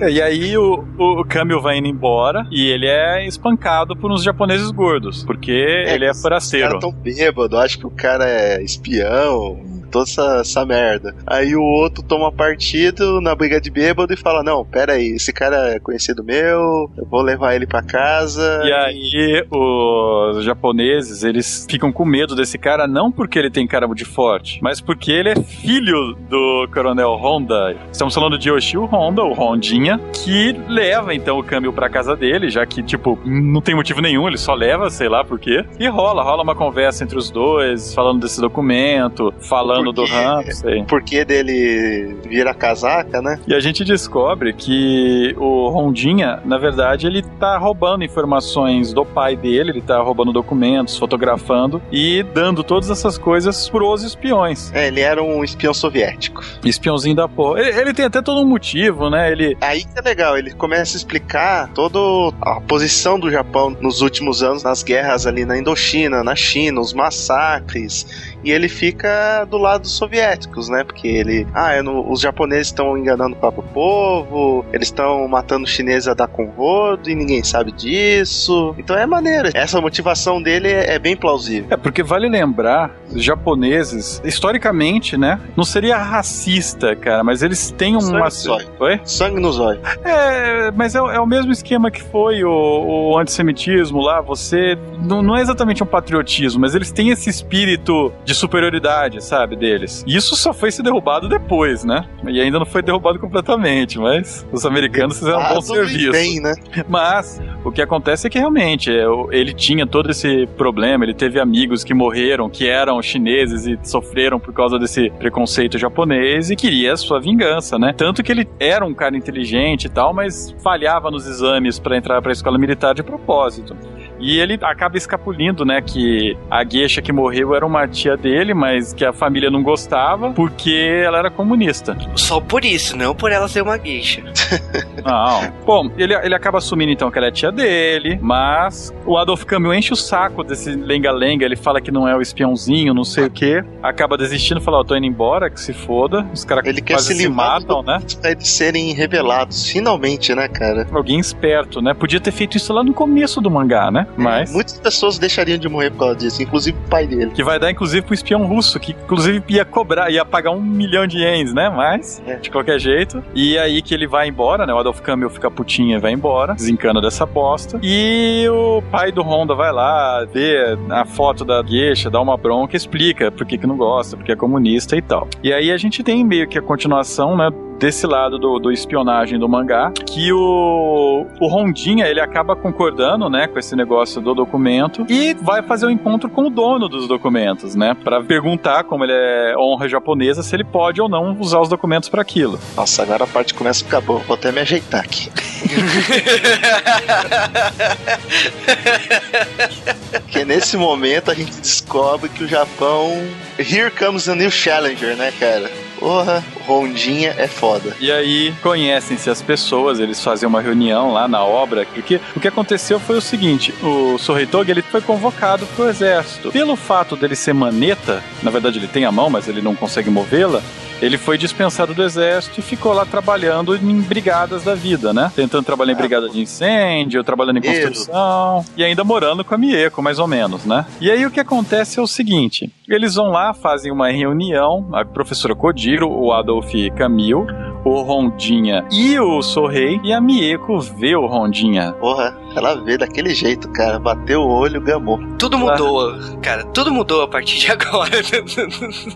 e aí o, o Camil vai indo embora e ele é espancado por uns japoneses gordos, porque é, ele é forasteiro. Os caras tão bêbado, acho que o cara é espião toda essa, essa merda. Aí o outro toma partido na briga de bêbado e fala: Não, pera aí, esse cara é conhecido meu, eu vou levar ele para casa. E aí os japoneses, eles ficam com medo desse cara, não porque ele tem cara de forte, mas porque ele é filho do coronel Honda. Estamos falando de Yoshio Honda, o Rondinha, que leva então o câmbio para casa dele, já que, tipo, não tem motivo nenhum, ele só leva, sei lá por quê. E rola, rola uma conversa entre os dois, falando desse documento, falando falando do Ramsey. Por que dele vira casaca, né? E a gente descobre que o Rondinha, na verdade, ele tá roubando informações do pai dele, ele tá roubando documentos, fotografando e dando todas essas coisas pros espiões. É, ele era um espião soviético. Espiãozinho da porra. Ele, ele tem até todo um motivo, né? Ele... Aí que é legal, ele começa a explicar toda a posição do Japão nos últimos anos nas guerras ali na Indochina, na China, os massacres e ele fica do lado dos soviéticos, né? Porque ele, ah, não, os japoneses estão enganando o próprio povo, eles estão matando chineses a dar com rodo e ninguém sabe disso. Então é maneiro. Essa motivação dele é, é bem plausível. É porque vale lembrar, os japoneses, historicamente, né? Não seria racista, cara, mas eles têm uma. Sangue Oi? Sangue no zóio. É, mas é, é, o mesmo esquema que foi o, o antissemitismo lá. Você. Não, não é exatamente um patriotismo, mas eles têm esse espírito de de superioridade, sabe, deles. Isso só foi se derrubado depois, né? E ainda não foi derrubado completamente, mas os americanos fizeram um bom serviço. Bem, né? Mas o que acontece é que realmente é, ele tinha todo esse problema, ele teve amigos que morreram, que eram chineses e sofreram por causa desse preconceito japonês e queria a sua vingança, né? Tanto que ele era um cara inteligente e tal, mas falhava nos exames para entrar para a escola militar de propósito. E ele acaba escapulindo, né, que a gueixa que morreu era uma tia dele, mas que a família não gostava porque ela era comunista. Só por isso, não por ela ser uma gueixa. Não. Bom, ele, ele acaba assumindo então que ela é tia dele, mas o Adolf Camus enche o saco desse lenga-lenga, ele fala que não é o espiãozinho, não sei o que, acaba desistindo, fala, ó, tô indo embora, que se foda, os caras Ele quer quase se se livrar matam, né? eles serem revelados, finalmente, né, cara? Alguém esperto, né? Podia ter feito isso lá no começo do mangá, né? Mas... Muitas pessoas deixariam de morrer por causa disso, inclusive o pai dele. Que vai dar, inclusive, pro espião russo, que inclusive ia cobrar, ia pagar um milhão de ienes, né? Mas, É. de qualquer jeito. E aí que ele vai embora, né? O Adolf Campbell fica putinho e vai embora, desencana dessa bosta. E o pai do Honda vai lá, vê a foto da gueixa, dá uma bronca, explica por que, que não gosta, porque é comunista e tal. E aí a gente tem meio que a continuação, né? Desse lado do, do espionagem do mangá, que o, o Rondinha ele acaba concordando, né, com esse negócio do documento e vai fazer um encontro com o dono dos documentos, né, Pra perguntar, como ele é honra japonesa, se ele pode ou não usar os documentos para aquilo. Nossa, agora a parte começa a ficar boa. Vou até me ajeitar aqui. Porque nesse momento a gente descobre que o Japão. Here comes a new challenger, né, cara? Porra, Rondinha é foda. E aí conhecem-se as pessoas, eles fazem uma reunião lá na obra, porque o que aconteceu foi o seguinte, o Sorreitoga ele foi convocado pro exército. Pelo fato dele ser maneta, na verdade ele tem a mão, mas ele não consegue movê-la, ele foi dispensado do exército e ficou lá trabalhando em brigadas da vida, né? Tentando trabalhar em brigada de incêndio, trabalhando em Isso. construção e ainda morando com a Mieko, mais ou menos, né? E aí o que acontece é o seguinte: eles vão lá, fazem uma reunião, a professora Kodiro, o Adolf Camil, o Rondinha e o Sorrei, e a Mieko vê o Rondinha. Porra, ela vê daquele jeito, cara. Bateu o olho, gamou. Tudo mudou, cara. Tudo mudou a partir de agora.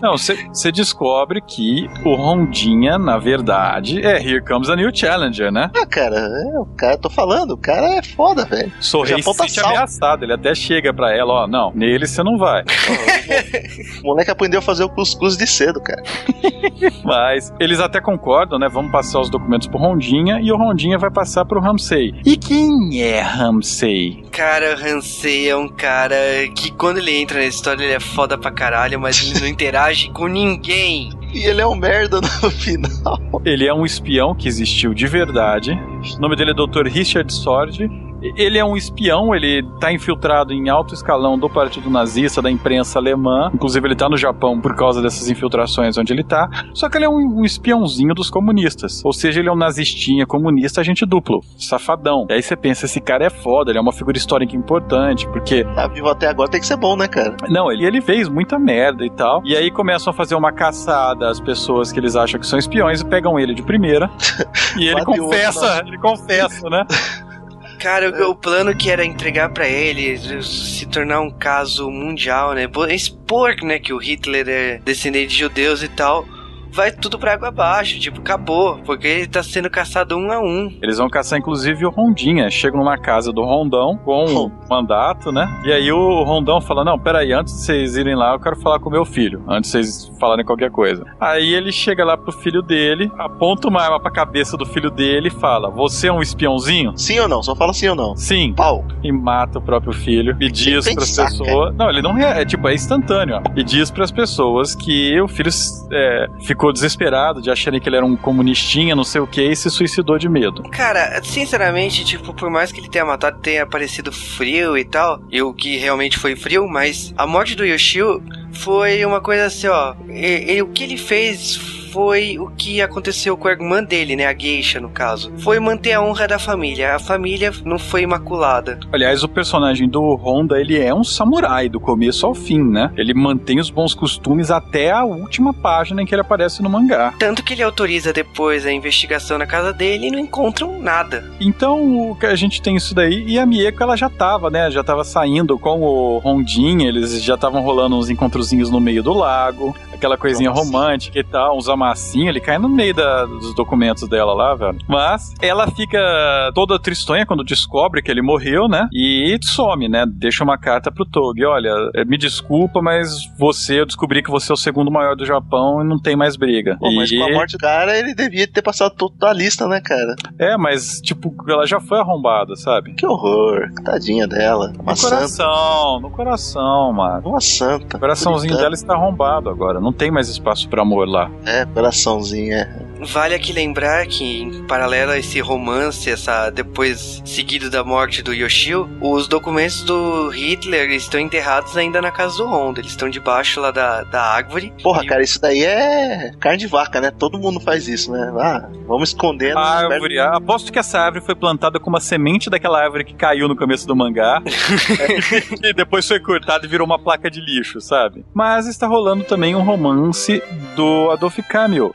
Não, você descobre que o Rondinha, na verdade, é Here Comes a New Challenger, né? Ah, cara, é, o cara, tô falando, o cara é foda, velho. Japão se sente ameaçado, ele até chega pra ela, ó, não, nele você não vai. O moleque aprendeu a fazer o cuscuz de cedo, cara. Mas eles até concordam, né? Vamos passar os documentos pro Rondinha e o Rondinha vai passar pro Ramsey. E quem é Ramsey? Cara, o Hansei é um cara que quando ele entra na história ele é foda pra caralho, mas ele não interage com ninguém. E ele é um merda no final. Ele é um espião que existiu de verdade. O nome dele é Dr. Richard Sword. Ele é um espião, ele tá infiltrado em alto escalão do Partido Nazista, da imprensa alemã. Inclusive, ele tá no Japão por causa dessas infiltrações onde ele tá. Só que ele é um, um espiãozinho dos comunistas. Ou seja, ele é um nazistinha comunista, agente duplo, safadão. E aí você pensa, esse cara é foda, ele é uma figura histórica importante, porque Tá vivo até agora, tem que ser bom, né, cara? não, ele, ele fez muita merda e tal. E aí começam a fazer uma caçada às pessoas que eles acham que são espiões e pegam ele de primeira. e ele confessa, ele confessa, né? Cara, o, o plano que era entregar pra ele se tornar um caso mundial, né? Expor, né, que o Hitler é descendente de judeus e tal. Vai tudo pra água abaixo, tipo, acabou. Porque ele tá sendo caçado um a um. Eles vão caçar inclusive o Rondinha. Chegam na casa do Rondão com o mandato, né? E aí o Rondão fala: Não, peraí, antes de vocês irem lá, eu quero falar com o meu filho. Antes de vocês falarem qualquer coisa. Aí ele chega lá pro filho dele, aponta uma arma pra cabeça do filho dele e fala: Você é um espiãozinho? Sim ou não? Só fala sim ou não. Sim. Pau. e mata o próprio filho e diz Sem pras pensar, pessoas. Não, ele não rea- é tipo, é instantâneo, ó. E diz pras pessoas que o filho é, ficou desesperado de acharem que ele era um comunistinha, não sei o que, e se suicidou de medo. Cara, sinceramente, tipo, por mais que ele tenha matado, tenha parecido frio e tal, e o que realmente foi frio, mas a morte do Yoshio foi uma coisa assim, ó. E, e o que ele fez foi o que aconteceu com a irmã dele, né? A geisha, no caso. Foi manter a honra da família. A família não foi imaculada. Aliás, o personagem do Honda, ele é um samurai do começo ao fim, né? Ele mantém os bons costumes até a última página em que ele aparece no mangá. Tanto que ele autoriza depois a investigação na casa dele e não encontram nada. Então, o que a gente tem isso daí, e a Mieko, ela já tava, né, já tava saindo com o Rondinha, eles já estavam rolando uns encontrozinhos no meio do lago, aquela coisinha assim? romântica e tal, uns amassados massinha, ele cai no meio da, dos documentos dela lá, velho. Mas ela fica toda tristonha quando descobre que ele morreu, né? E some, né? Deixa uma carta pro Togi. Olha, eh, me desculpa, mas você, eu descobri que você é o segundo maior do Japão e não tem mais briga. Pô, e... mas com a morte do cara, ele devia ter passado toda a lista, né, cara? É, mas, tipo, ela já foi arrombada, sabe? Que horror. Tadinha dela. Uma no santa. coração, no coração, mano. Uma santa. O coraçãozinho Puritana. dela está arrombado agora. Não tem mais espaço pra amor lá. É, coraçãozinho, é. Vale aqui lembrar que, em paralelo a esse romance, essa depois seguido da morte do Yoshio, os documentos do Hitler estão enterrados ainda na casa do Honda. Eles estão debaixo lá da, da árvore. Porra, cara, isso daí é carne de vaca, né? Todo mundo faz isso, né? Ah, vamos esconder. A árvore, aposto que essa árvore foi plantada com uma semente daquela árvore que caiu no começo do mangá. e depois foi cortada e virou uma placa de lixo, sabe? Mas está rolando também um romance do Adolf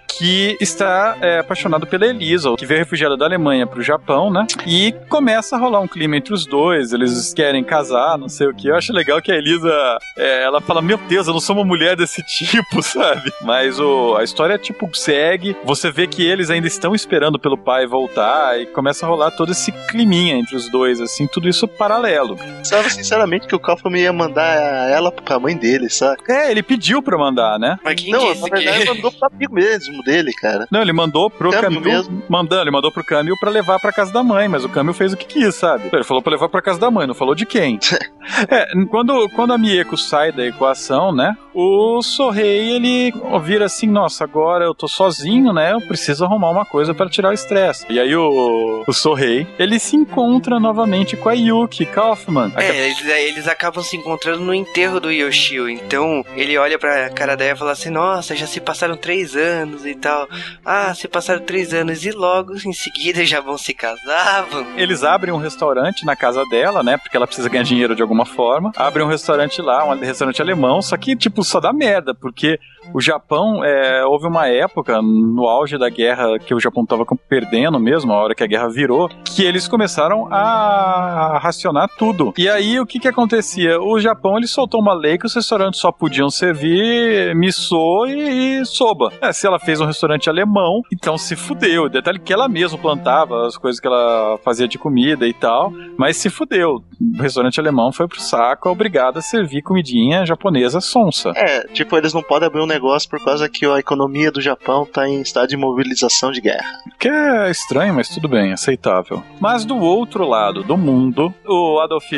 Que está é, apaixonado pela Elisa, que veio refugiada da Alemanha pro Japão, né? E começa a rolar um clima entre os dois, eles querem casar, não sei o que. Eu acho legal que a Elisa, é, ela fala, meu Deus, eu não sou uma mulher desse tipo, sabe? Mas o, a história, tipo, segue, você vê que eles ainda estão esperando pelo pai voltar e começa a rolar todo esse climinha entre os dois, assim, tudo isso paralelo. Pensava sinceramente que o Kaufman ia mandar ela pra mãe dele, sabe? É, ele pediu pra mandar, né? Mas quem não, disse na verdade, que... mandou pro amigo mesmo dele, cara. Não, ele mandou pro Camil, mesmo. mandando, ele mandou pro Camil pra levar pra casa da mãe, mas o Camil fez o que quis, sabe? Ele falou pra levar pra casa da mãe, não falou de quem. é, quando, quando a Mieko sai da equação, né, o Sorrei, ele vira assim, nossa, agora eu tô sozinho, né, eu preciso arrumar uma coisa pra tirar o estresse. E aí o, o Sorrei, ele se encontra novamente com a Yuki Kaufman. É, eles, eles acabam se encontrando no enterro do Yoshio. Então ele olha pra cara dela e fala assim: Nossa, já se passaram três anos e tal. Ah, se passaram três anos e logo em seguida já vão se casar. Vão... Eles abrem um restaurante na casa dela, né? Porque ela precisa ganhar dinheiro de alguma forma. Abrem um restaurante lá, um restaurante alemão, só que, tipo, só dá merda, porque o Japão, é, houve uma época, no auge da guerra, que o Japão tava com- perdendo mesmo, a hora que a guerra virou, que eles começaram a racionar tudo. E aí, o que que acontecia? O Japão, ele soltou uma lei que os restaurantes só podiam servir miso e, e soba. É, se ela fez um restaurante alemão, então se fudeu. Detalhe que ela mesma plantava as coisas que ela fazia de comida e tal, mas se fudeu. O restaurante alemão foi pro saco, é obrigado a servir comidinha japonesa sonsa. É, tipo, eles não podem abrir um negócio por causa que a economia do Japão tá em estado de mobilização de guerra. Que é estranho, mas tudo bem, aceitável. Mas do outro lado do mundo, o Adolf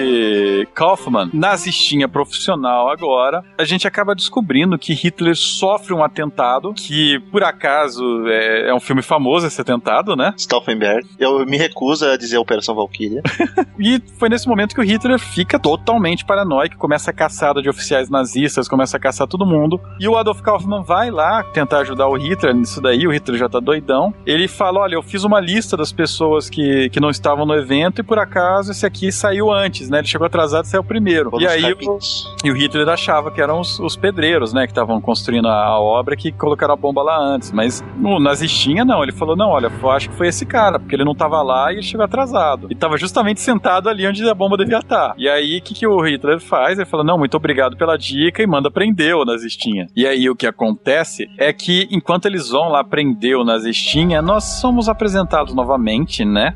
Kaufmann, nazistinha profissional agora, a gente acaba descobrindo que Hitler sofre um atentado, que por acaso é, é um filme famoso esse atentado, né? Stauffenberg. Eu me recuso a dizer Operação Valkyria. E foi nesse momento que o Hitler fica totalmente paranoico, começa a caçada de oficiais nazistas, começa a caçar todo mundo. E o Adolf Kaufmann vai lá tentar ajudar o Hitler nisso daí, o Hitler já tá doidão. Ele fala: Olha, eu fiz uma lista das pessoas que, que não estavam no evento e por acaso esse aqui saiu antes, né? Ele chegou atrasado e saiu primeiro. Vou e aí o, e o Hitler achava que eram os, os pedreiros, né? Que estavam construindo a, a obra que colocaram a bomba lá antes. Mas o nazistinha não, ele falou: Não, olha, eu acho que foi esse cara, porque ele não tava lá e ele chegou atrasado. E tava justamente sentado ali onde a bomba devia estar. E aí, que, que o Hitler faz? Ele fala: Não, muito obrigado pela dica e manda prender o nazistinha. E aí, o que acontece é que enquanto eles vão lá prender o nazistinha, nós somos apresentados novamente, né?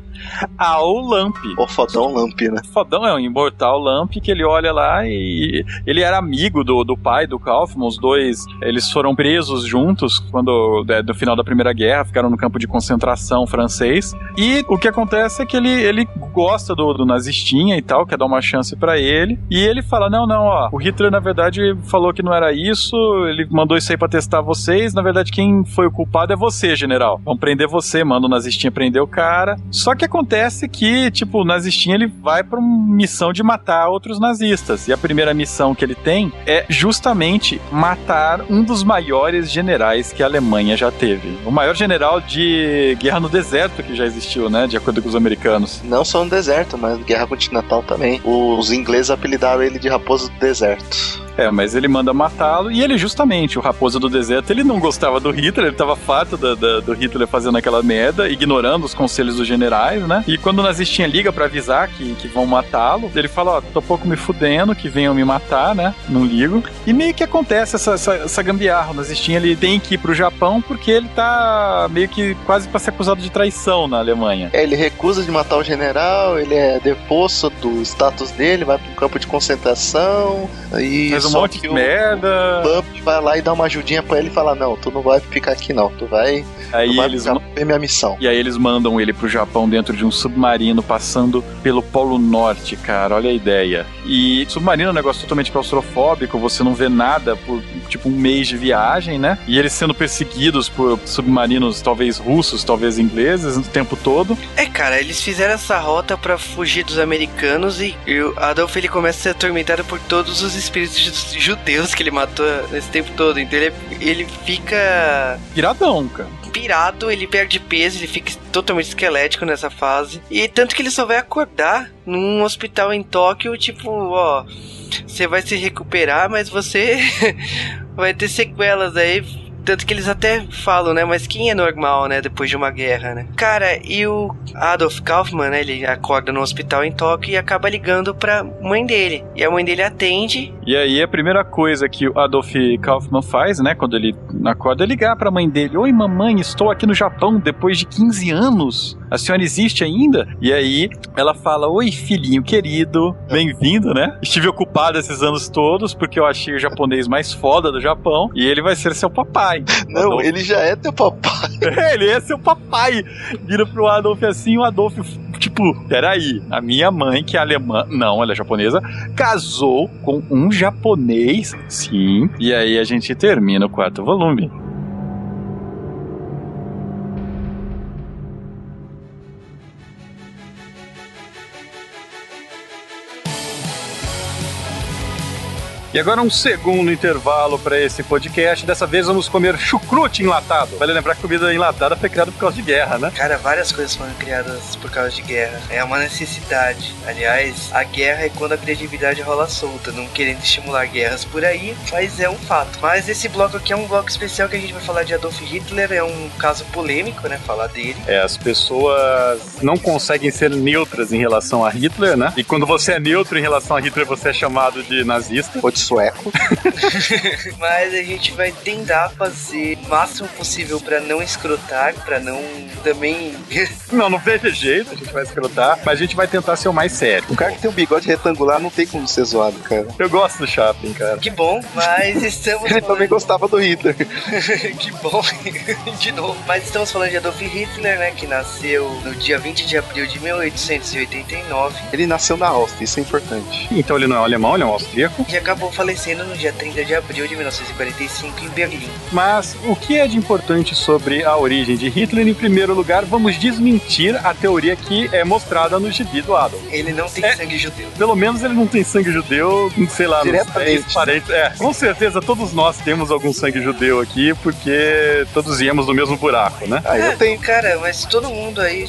Ao Lamp. O fodão Lamp, né? Fodão é um imortal Lamp que ele olha lá e ele era amigo do, do pai do Kaufman. Os dois eles foram presos juntos quando é, do final da Primeira Guerra, ficaram no campo de concentração francês. E o que acontece é que ele, ele gosta do, do nazistinha e tal, quer dar uma chance ele. E ele fala: Não, não, ó, o Hitler na verdade falou que não era isso, ele mandou isso aí pra testar vocês. Na verdade, quem foi o culpado é você, general. Vão prender você, manda o nazistinha prender o cara. Só que acontece que, tipo, o nazistinha ele vai pra uma missão de matar outros nazistas. E a primeira missão que ele tem é justamente matar um dos maiores generais que a Alemanha já teve. O maior general de guerra no deserto que já existiu, né? De acordo com os americanos. Não só no deserto, mas Guerra Continental também. Os ingleses apelidaram ele de Raposo do Deserto. É, mas ele manda matá-lo e ele justamente, o Raposa do Deserto, ele não gostava do Hitler, ele tava farto da, da, do Hitler fazendo aquela merda, ignorando os conselhos dos generais, né? E quando o nazistinha liga para avisar que, que vão matá-lo, ele fala, ó, tô pouco me fudendo, que venham me matar, né? Não ligo. E meio que acontece essa, essa, essa gambiarra, o nazistinha ele tem que ir pro Japão porque ele tá meio que quase pra ser acusado de traição na Alemanha. É, ele recusa de matar o general, ele é deposto do status dele, vai pro campo de concentração e... Faz um monte de merda. O Bump vai lá e dá uma ajudinha pra ele e fala, não, tu não vai ficar aqui não, tu vai... Aí tu vai eles ver minha missão. E aí eles mandam ele pro Japão dentro de um submarino passando pelo Polo Norte, cara. Olha a ideia. E submarino é um negócio totalmente claustrofóbico, você não vê nada por tipo um mês de viagem, né? E eles sendo perseguidos por submarinos, talvez russos, talvez ingleses, o tempo todo. É, cara, eles fizeram essa rota para fugir dos americanos e, e o Adolf ele começa a ser atormentado por todos os espíritos judeus que ele matou nesse tempo todo. Então ele, ele fica. Piradão, cara pirado, ele perde peso, ele fica totalmente esquelético nessa fase. E tanto que ele só vai acordar num hospital em Tóquio, tipo, ó, você vai se recuperar, mas você vai ter sequelas aí tanto que eles até falam, né? Mas quem é normal, né? Depois de uma guerra, né? Cara, e o Adolf Kaufmann, né? Ele acorda no hospital em Tóquio e acaba ligando pra mãe dele. E a mãe dele atende. E aí a primeira coisa que o Adolf Kaufmann faz, né? Quando ele acorda é ligar pra mãe dele. Oi, mamãe, estou aqui no Japão depois de 15 anos. A senhora existe ainda? E aí ela fala: Oi, filhinho querido, bem-vindo, né? Estive ocupado esses anos todos porque eu achei o japonês mais foda do Japão e ele vai ser seu papai. Não, Adolf... ele já é teu papai. ele é seu papai. Vira pro Adolf assim, o Adolf, tipo, peraí, a minha mãe, que é alemã, não, ela é japonesa, casou com um japonês, sim. E aí a gente termina o quarto volume. E agora um segundo intervalo para esse podcast. Dessa vez vamos comer chucrute enlatado. Vale lembrar que comida enlatada foi criada por causa de guerra, né? Cara, várias coisas foram criadas por causa de guerra. É uma necessidade. Aliás, a guerra é quando a criatividade rola solta, não querendo estimular guerras por aí, mas é um fato. Mas esse bloco aqui é um bloco especial que a gente vai falar de Adolf Hitler. É um caso polêmico, né? Falar dele. É, as pessoas não conseguem ser neutras em relação a Hitler, né? E quando você é neutro em relação a Hitler, você é chamado de nazista sueco. Mas a gente vai tentar fazer o máximo possível para não escrotar, para não também. não, não veja jeito, a gente vai escrotar, mas a gente vai tentar ser o mais sério. O cara que tem um bigode retangular não tem como ser zoado, cara. Eu gosto do Chaplin, cara. Que bom, mas estamos. Ele também gostava do Hitler. que bom, de novo. Mas estamos falando de Adolf Hitler, né? Que nasceu no dia 20 de abril de 1889. Ele nasceu na Áustria, isso é importante. Então ele não é alemão, ele é um austríaco. E acabou acabou falecendo no dia 30 de abril de 1945 em Berlim. Mas o que é de importante sobre a origem de Hitler? Em primeiro lugar, vamos desmentir a teoria que é mostrada no gibi do Adolf. Ele não tem é, sangue judeu. Pelo menos ele não tem sangue judeu, sei lá, Diretamente. parentes. É, com certeza todos nós temos algum sangue judeu aqui, porque todos íamos no mesmo buraco, né? Ah, eu tenho. Cara, mas todo mundo aí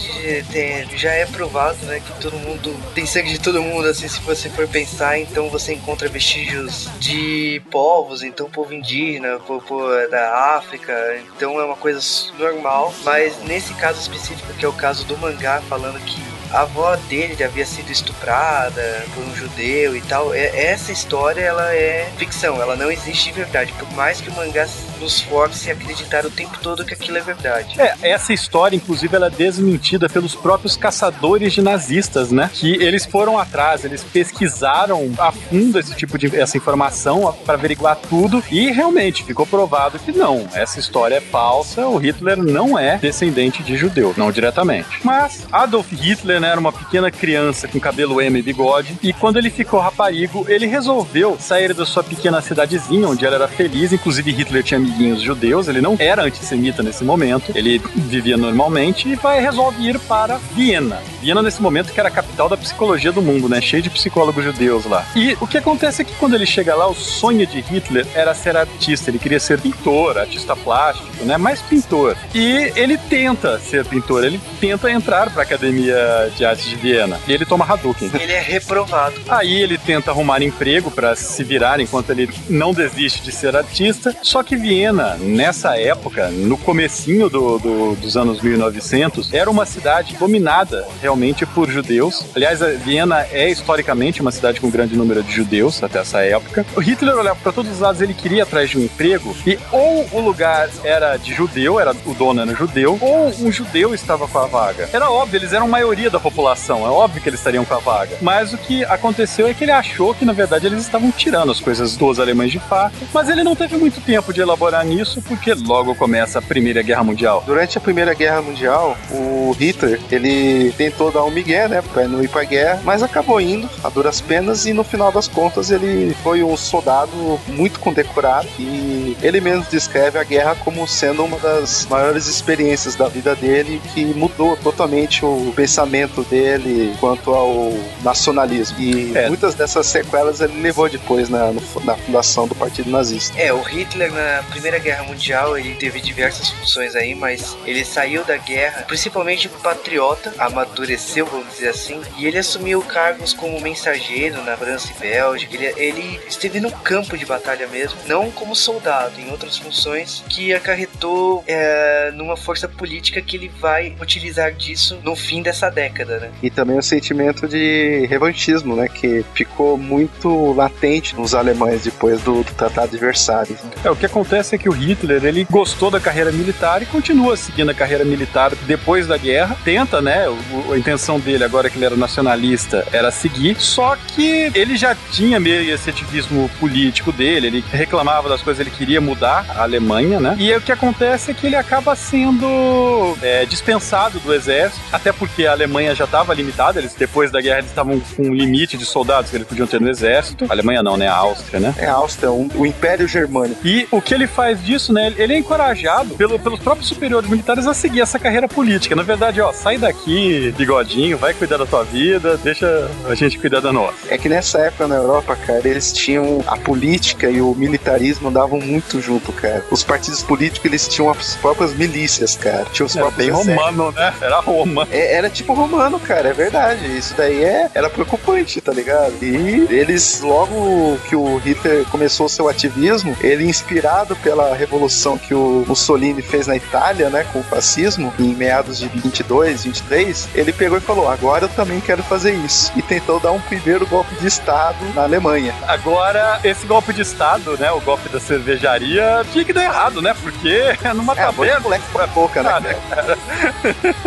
tem, já é provado, né, que todo mundo tem sangue de todo mundo, assim, se você for pensar, então você encontra vestígios de povos, então povo indígena, povo da África, então é uma coisa normal, mas nesse caso específico, que é o caso do mangá, falando que a avó dele havia sido estuprada por um judeu e tal. É, essa história ela é ficção, ela não existe de verdade. Por mais que o mangá nos force a acreditar o tempo todo que aquilo é verdade. É, essa história, inclusive, ela é desmentida pelos próprios caçadores de nazistas, né? Que eles foram atrás, eles pesquisaram a fundo esse tipo de essa informação para averiguar tudo e realmente ficou provado que não, essa história é falsa, o Hitler não é descendente de judeu, não diretamente. Mas Adolf Hitler né, era uma pequena criança com cabelo emo e bigode, e quando ele ficou raparigo, ele resolveu sair da sua pequena cidadezinha, onde ele era feliz, inclusive Hitler tinha amiguinhos judeus, ele não era antissemita nesse momento, ele vivia normalmente e vai resolve ir para Viena. Viena nesse momento que era a capital da psicologia do mundo, né, cheio de psicólogos judeus lá. E o que acontece é que quando ele chega lá, o sonho de Hitler era ser artista, ele queria ser pintor, artista plástico, né, mais pintor. E ele tenta ser pintor, ele tenta entrar para a academia de Artes de Viena. E ele toma Hadouken. Ele é reprovado. Aí ele tenta arrumar emprego para se virar enquanto ele não desiste de ser artista. Só que Viena, nessa época, no comecinho do, do, dos anos 1900, era uma cidade dominada realmente por judeus. Aliás, Viena é historicamente uma cidade com grande número de judeus até essa época. O Hitler olhava para todos os lados, ele queria atrás de um emprego e ou o lugar era de judeu, era o dono era judeu, ou um judeu estava com a vaga. Era óbvio, eles eram maioria da população, é óbvio que eles estariam com a vaga. Mas o que aconteceu é que ele achou que na verdade eles estavam tirando as coisas dos alemães de fato, mas ele não teve muito tempo de elaborar nisso porque logo começa a Primeira Guerra Mundial. Durante a Primeira Guerra Mundial, o Hitler, ele tentou dar um migué, né, pra não ir pra guerra, mas acabou indo a duras penas e no final das contas ele foi um soldado muito condecorado e ele mesmo descreve a guerra como sendo uma das maiores experiências da vida dele que mudou totalmente o pensamento dele quanto ao nacionalismo. E é. muitas dessas sequelas ele levou depois na, na fundação do Partido Nazista. É, o Hitler na Primeira Guerra Mundial ele teve diversas funções aí, mas ele saiu da guerra principalmente patriota, amadureceu, vamos dizer assim, e ele assumiu cargos como mensageiro na França e Bélgica. Ele, ele esteve no campo de batalha mesmo, não como soldado, em outras funções, que acarretou é, numa força política que ele vai utilizar disso no fim dessa década, né? E também o sentimento de revanchismo, né? Que ficou muito latente nos alemães depois do, do Tratado de Versalhes. É, o que acontece é que o Hitler, ele gostou da carreira militar e continua seguindo a carreira militar depois da guerra. Tenta, né? O, a intenção dele, agora que ele era nacionalista, era seguir. Só que ele já tinha meio esse ativismo político dele, ele reclamava das coisas, ele queria mudar a Alemanha, né? E aí, o que acontece é que ele acaba sendo é, dispensado do exército, até porque a Alemanha já estava limitada, eles depois da guerra eles estavam com um limite de soldados que eles podiam ter no exército. A Alemanha não, né? A Áustria, né? É a Áustria, um, o Império Germânico. E o que ele faz disso, né? Ele é encorajado pelo, pelos próprios superiores militares a seguir essa carreira política. Na verdade, ó, sai daqui, bigodinho, vai cuidar da tua vida, deixa a gente cuidar da nossa. É que nessa época na Europa, cara, eles tinham a política e o militarismo andavam muito junto, cara. Os partidos políticos, eles tinham as próprias milícias, cara. Tinha os era próprios bem romano, né? Era Roma. É, era tipo romano, cara, é verdade. Isso daí é, era preocupante, tá ligado? E eles, logo que o Hitler começou seu ativismo, ele inspirado pela revolução que o Mussolini fez na Itália, né, com o fascismo, em meados de 22, 23, ele pegou e falou: agora eu também quero fazer isso. E tentou dar um primeiro golpe de Estado na Alemanha. Agora, esse golpe de Estado, né, o golpe da cervejaria, tinha que dar errado, né? Porque numa é, tabela. moleque pra boca, né?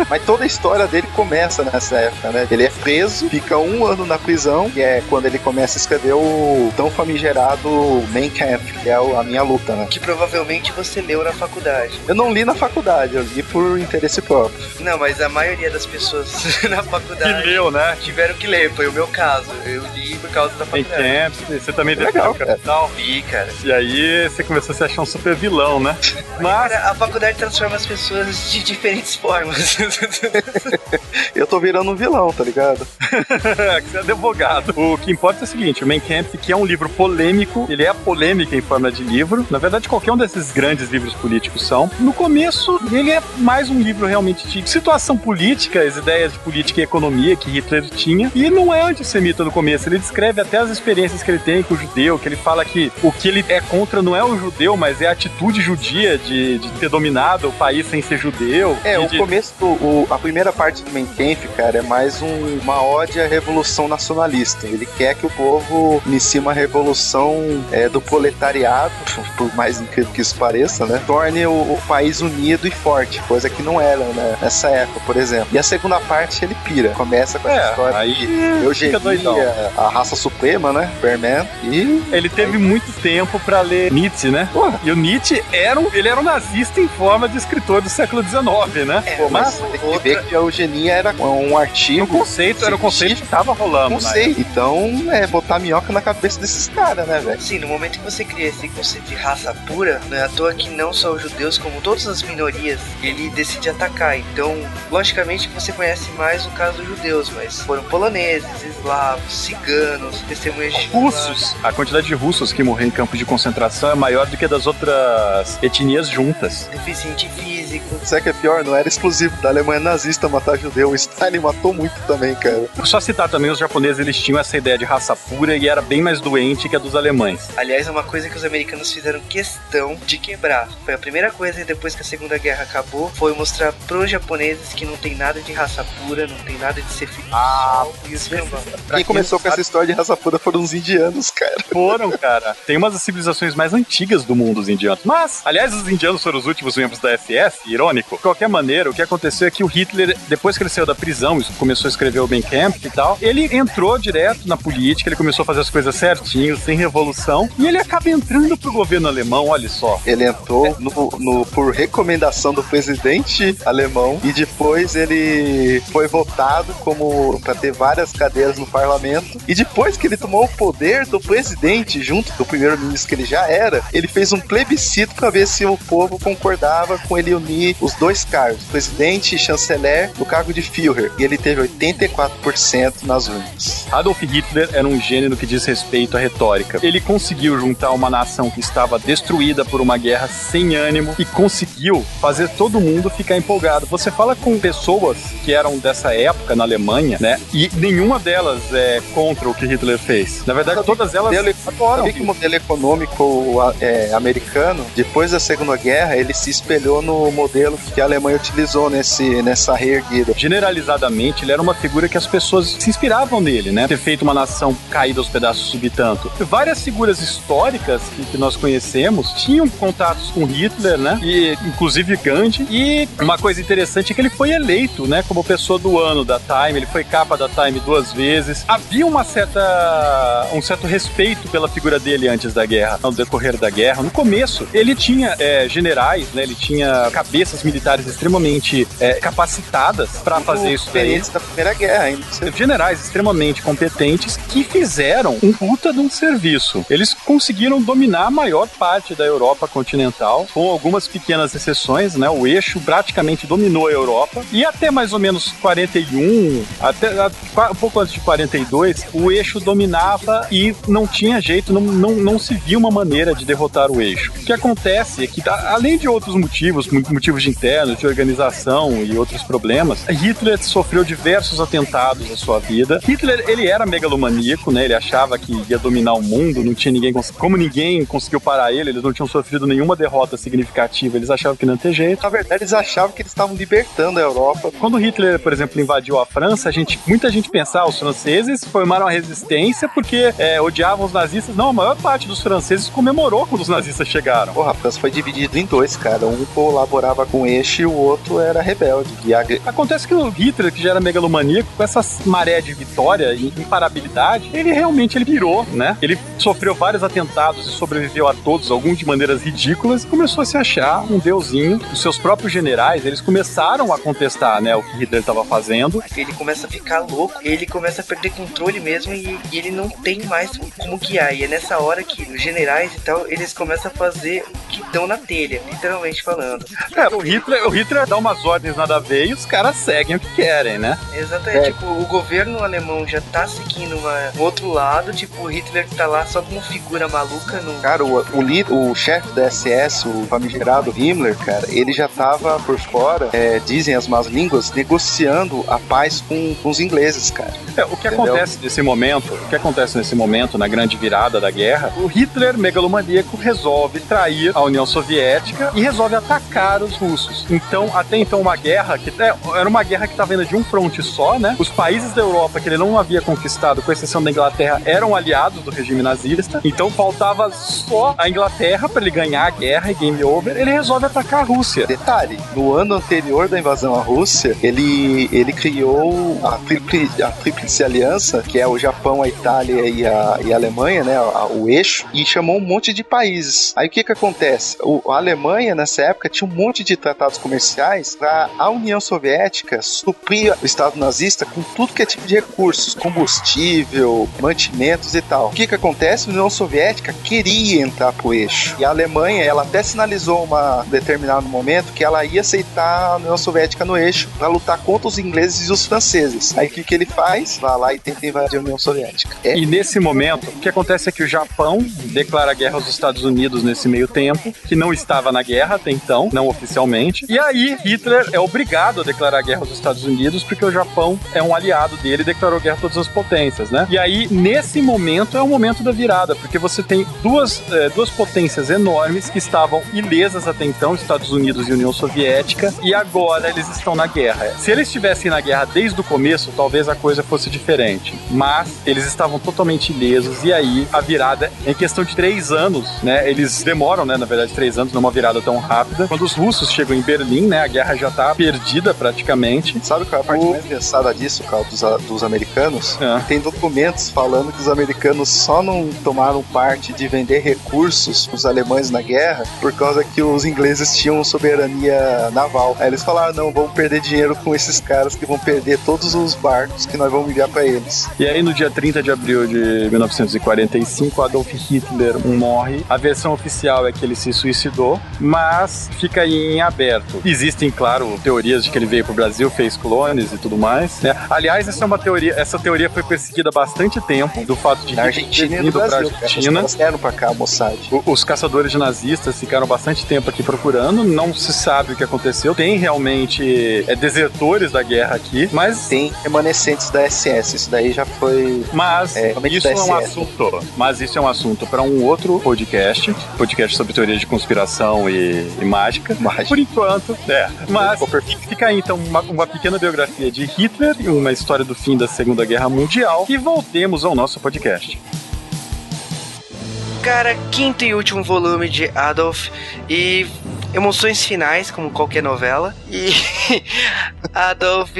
Mas toda a história dele começa nessa época, né? Ele é preso, fica um ano na prisão, e é quando ele começa a escrever o tão famigerado Main Camp, que é a minha luta, né? Que provavelmente você leu na faculdade. Eu não li na faculdade, eu li por interesse próprio. Não, mas a maioria das pessoas na faculdade que leu, né? tiveram que ler, foi o meu caso. Eu li por causa da faculdade. Main Camp, você também deu Legal, capital. Li, cara. E aí você começou a se achar um super vilão, né? Mas. Cara, a faculdade transforma as pessoas de diferentes formas. Eu tô virando um vilão, tá ligado? você é advogado. O que importa é o seguinte: o Main Camp, que é um livro polêmico, ele é polêmica em forma de livro. Na verdade, qualquer um desses grandes livros políticos são. No começo, ele é mais um livro realmente de situação política, as ideias de política e economia que Hitler tinha. E não é antissemita no começo. Ele descreve até as experiências que ele tem com o judeu, que ele fala que o que ele é contra não é o judeu, mas é a atitude judia de, de ter dominado o país sem ser judeu. É, o de... começo, do, o, a primeira parte do Mein Kampf, cara, é mais um, uma ode à revolução nacionalista. Ele quer que o povo inicie uma revolução é, do proletariado, por mais incrível que isso pareça, né? Torne o, o, país unido e forte, coisa que não era né, nessa época, por exemplo. E a segunda parte ele pira. Começa com essa É, história aí eugenia, doidão. a raça suprema, né? Berman. E Ele teve muito tempo pra ler Nietzsche, né? Porra. E o Nietzsche era um, ele era um nazista em forma de escritor do século XIX, né? É, Pô, mas tem que ver que a eugenia era um artigo. O conceito era o conceito que tava rolando. Não sei. Então, é botar minhoca na cabeça desses caras, né, velho? Sim, no momento que você cria esse conceito de raça pura, não é à toa que não só os judeus, como todas as minorias, ele decide atacar. Então, logicamente que você conhece mais o caso dos judeus, mas foram poloneses, eslavos, ciganos, testemunhas de Russos. A quantidade de russos que morreram em campos de concentração é maior do que das outras etnias juntas. deficiente físico. Sabe o que é pior? Não era exclusivo da Alemanha nazista matar judeu. Stalin matou muito também, cara. Só citar também, os japoneses eles tinham essa ideia de raça pura e era bem mais doente que a dos alemães. Aliás, é uma coisa que os americanos fizeram questão de quebrar. Foi a primeira coisa depois que a Segunda Guerra acabou, foi mostrar pros japoneses que não tem nada de raça pura, não tem nada de ser filho ah, e os Quem começou com essa história de raça pura foram os indianos, cara. Foram, cara. Tem umas das civilizações mais antigas do mundo, os indianos. Mas, aliás, os indianos foram os últimos membros da SS, irônico. De qualquer maneira, o que aconteceu é que o Hitler, depois que ele saiu da prisão, começou a escrever o Ben Camp e tal, ele entrou direto na política, ele começou a fazer as coisas certinho, sem revolução, e ele acaba entrando pro governo alemão, olha só. Ele entrou no, no, por recomendação do presidente alemão e depois ele foi votado como para ter várias cadeiras no parlamento. E depois que ele tomou o poder do presidente junto do primeiro-ministro que ele já era, ele fez um plebiscito para ver se o povo concordava com ele unir os dois cargos, presidente e chanceler, no cargo de Führer. E ele teve 84% nas urnas. Adolf Hitler era um gênio no que diz respeito à retórica. Ele conseguiu juntar uma nação que estava destruída por uma guerra sem ânimo e conseguiu fazer todo mundo ficar empolgado. Você fala com pessoas que eram dessa época na Alemanha, né? E nenhuma delas é contra o que Hitler fez. Na verdade, todas elas modelo, adoram. que o modelo econômico é, americano, depois da Segunda Guerra, ele se espelhou no modelo que a Alemanha utilizou nesse, nessa reerguida. Generalizadamente, ele era uma figura que as pessoas se inspiravam nele, né? Ter feito uma nação caída aos pedaços subtanto. Várias figuras históricas que, que nós conhecemos tinham contatos com Hitler, né? E inclusive Gandhi. E uma coisa interessante é que ele foi eleito, né, como pessoa do ano da Time. Ele foi capa da Time duas vezes. Havia uma certa um certo respeito pela figura dele antes da guerra, no decorrer da guerra. No começo, ele tinha é, generais, né? Ele tinha cabeças militares extremamente é, capacitadas para fazer isso daí. da Primeira Guerra, ainda. Generais extremamente competentes que fizeram um puta de um serviço. Eles conseguiram dominar a maior parte da Europa continental, com algumas pequenas exceções, né? O eixo praticamente dominou a Europa e até mais ou menos 41, até um pouco antes de 42, o eixo dominava e não tinha jeito, não, não, não se via uma maneira de derrotar o eixo. O que acontece é que, além de outros motivos, motivos de internos, de organização e outros problemas, Hitler sofreu diversos atentados na sua vida. Hitler, ele era megalomaníaco, né? Ele achava que ia dominar o mundo, não tinha ninguém, como ninguém conseguiu parar ele, eles não tinham sofrido nenhuma derrota significativa, eles achavam que não ia ter jeito. Na verdade, eles achavam que eles estavam libertando a Europa. Quando Hitler, por exemplo, invadiu a França, a gente, muita gente pensava, os franceses formaram a resistência porque é, odiavam os nazistas. Não, a maior parte dos franceses comemorou quando os nazistas chegaram. Porra, a França foi dividido em dois, cara. Um colaborava com este e o outro era rebelde. A... Acontece que o Hitler, que já era megalomaníaco, com essa maré de vitória e imparabilidade, ele realmente ele virou, né? Ele sofreu vários atentados e sobreviveu a todos, alguns de maneiras ridículas, e começou a se achar um deusinho. Os seus próprios generais, eles começaram a contestar, né, o que Hitler estava fazendo. Ele começa a ficar louco, ele começa a perder controle mesmo e, e, ele não tem mais como guiar. E é nessa hora que os generais e tal, eles começam a fazer o que dão na telha, literalmente falando. É, o Hitler, o Hitler dá umas ordens nada a ver e os caras seguem o que querem, né? Exatamente. É. Tipo, o governo alemão já tá seguindo uma, um outro lado, tipo, o Hitler tá lá só como figura maluca no. Cara, o, o, o chefe da SS, o famigerado Himmler, cara, ele já tava por fora, é, dizem as más línguas, negociando a paz com, com os ingleses, cara. É, o que Entendeu? acontece nesse momento, o que acontece nesse momento, na grande virada da guerra, o Hitler, megalomaníaco, resolve trair a União Soviética e resolve atacar os russos. Então, até então, uma guerra que é, era uma guerra que estava indo de um fronte só, né? Os países da Europa que ele não havia conquistado, com exceção da Inglaterra, eram aliados do regime nazista. Então, faltava só a Inglaterra para ele ganhar a guerra e game over. Ele resolve atacar a Rússia. Detalhe: no ano anterior da invasão à Rússia, ele, ele criou a Tríplice, a Tríplice Aliança, que é o Japão, a Itália e a, e a Alemanha, né? A, o eixo, e chamou um monte de países. Aí o que que acontece? O, a Alemanha, nessa época, tinha um monte de tratados comerciais para a União Soviética suprir o Estado nazista com tudo que é tipo de recursos, combustível, mantimentos e tal. O que que acontece? A União Soviética queria entrar pro eixo. E a Alemanha, ela até sinalizou uma determinado momento que ela ia aceitar a União Soviética no eixo para lutar contra os ingleses e os franceses. Aí o que que ele faz? Vai lá e tenta invadir a União Soviética. É. E nesse momento, o que acontece é que o Japão declara guerra aos Estados Unidos nesse meio tempo, que não estava na guerra até então, não oficialmente. E aí Hitler é obrigado a declarar guerra aos Estados Unidos porque o Japão é um aliado dele e declarou guerra a todas as potências, né? E aí, nesse momento, é o momento da virada, porque você tem duas, é, duas potências enormes que estavam ilesas até então, Estados Unidos e União Soviética, e agora eles estão na guerra. Se eles estivessem na guerra desde o começo, talvez a coisa fosse diferente. Mas eles estavam totalmente ilesos, e aí a virada, em questão de três anos, né? Eles demoram, né? Na verdade, três anos numa virada tão rápida. Quando os russos chegam em Berlim, né? A guerra já tá perdida praticamente. Sabe qual é a parte o... mais engraçada disso, Carl, dos, dos americanos? É. Tem documentos falando que os americanos só não tomaram parte de vender recursos para os alemães na guerra por causa que os ingleses tinham soberania naval. Aí eles falaram: não, vamos perder dinheiro com esses caras que vão perder todos os barcos que nós vamos enviar para eles. E aí, no dia 30 de abril de 1945, Adolf Hitler morre. A versão oficial é que ele se suicidou, mas fica aí em aberto. Existem, claro, teorias de que ele veio pro Brasil, fez clones e tudo mais. Né? Aliás, essa é uma teoria, essa teoria foi perseguida há bastante tempo, do fato de Na Argentina no Brasil, pra Argentina. Vieram pra cá, Mossad. Os caçadores de nazistas ficaram bastante tempo aqui procurando, não se sabe o que aconteceu. Tem realmente é, desertores da guerra aqui, mas. Tem remanescentes da SS, isso daí já foi. Mas é, isso é um assunto. Mas isso é um assunto para um outro podcast, podcast sobre teoria de conspiração e, e mágica. Mágica. Por enquanto, é. Mas fica aí então uma, uma pequena biografia de Hitler e uma história do fim da Segunda Guerra Mundial e voltemos ao nosso podcast cara, quinto e último volume de Adolf. E emoções finais, como qualquer novela. E Adolf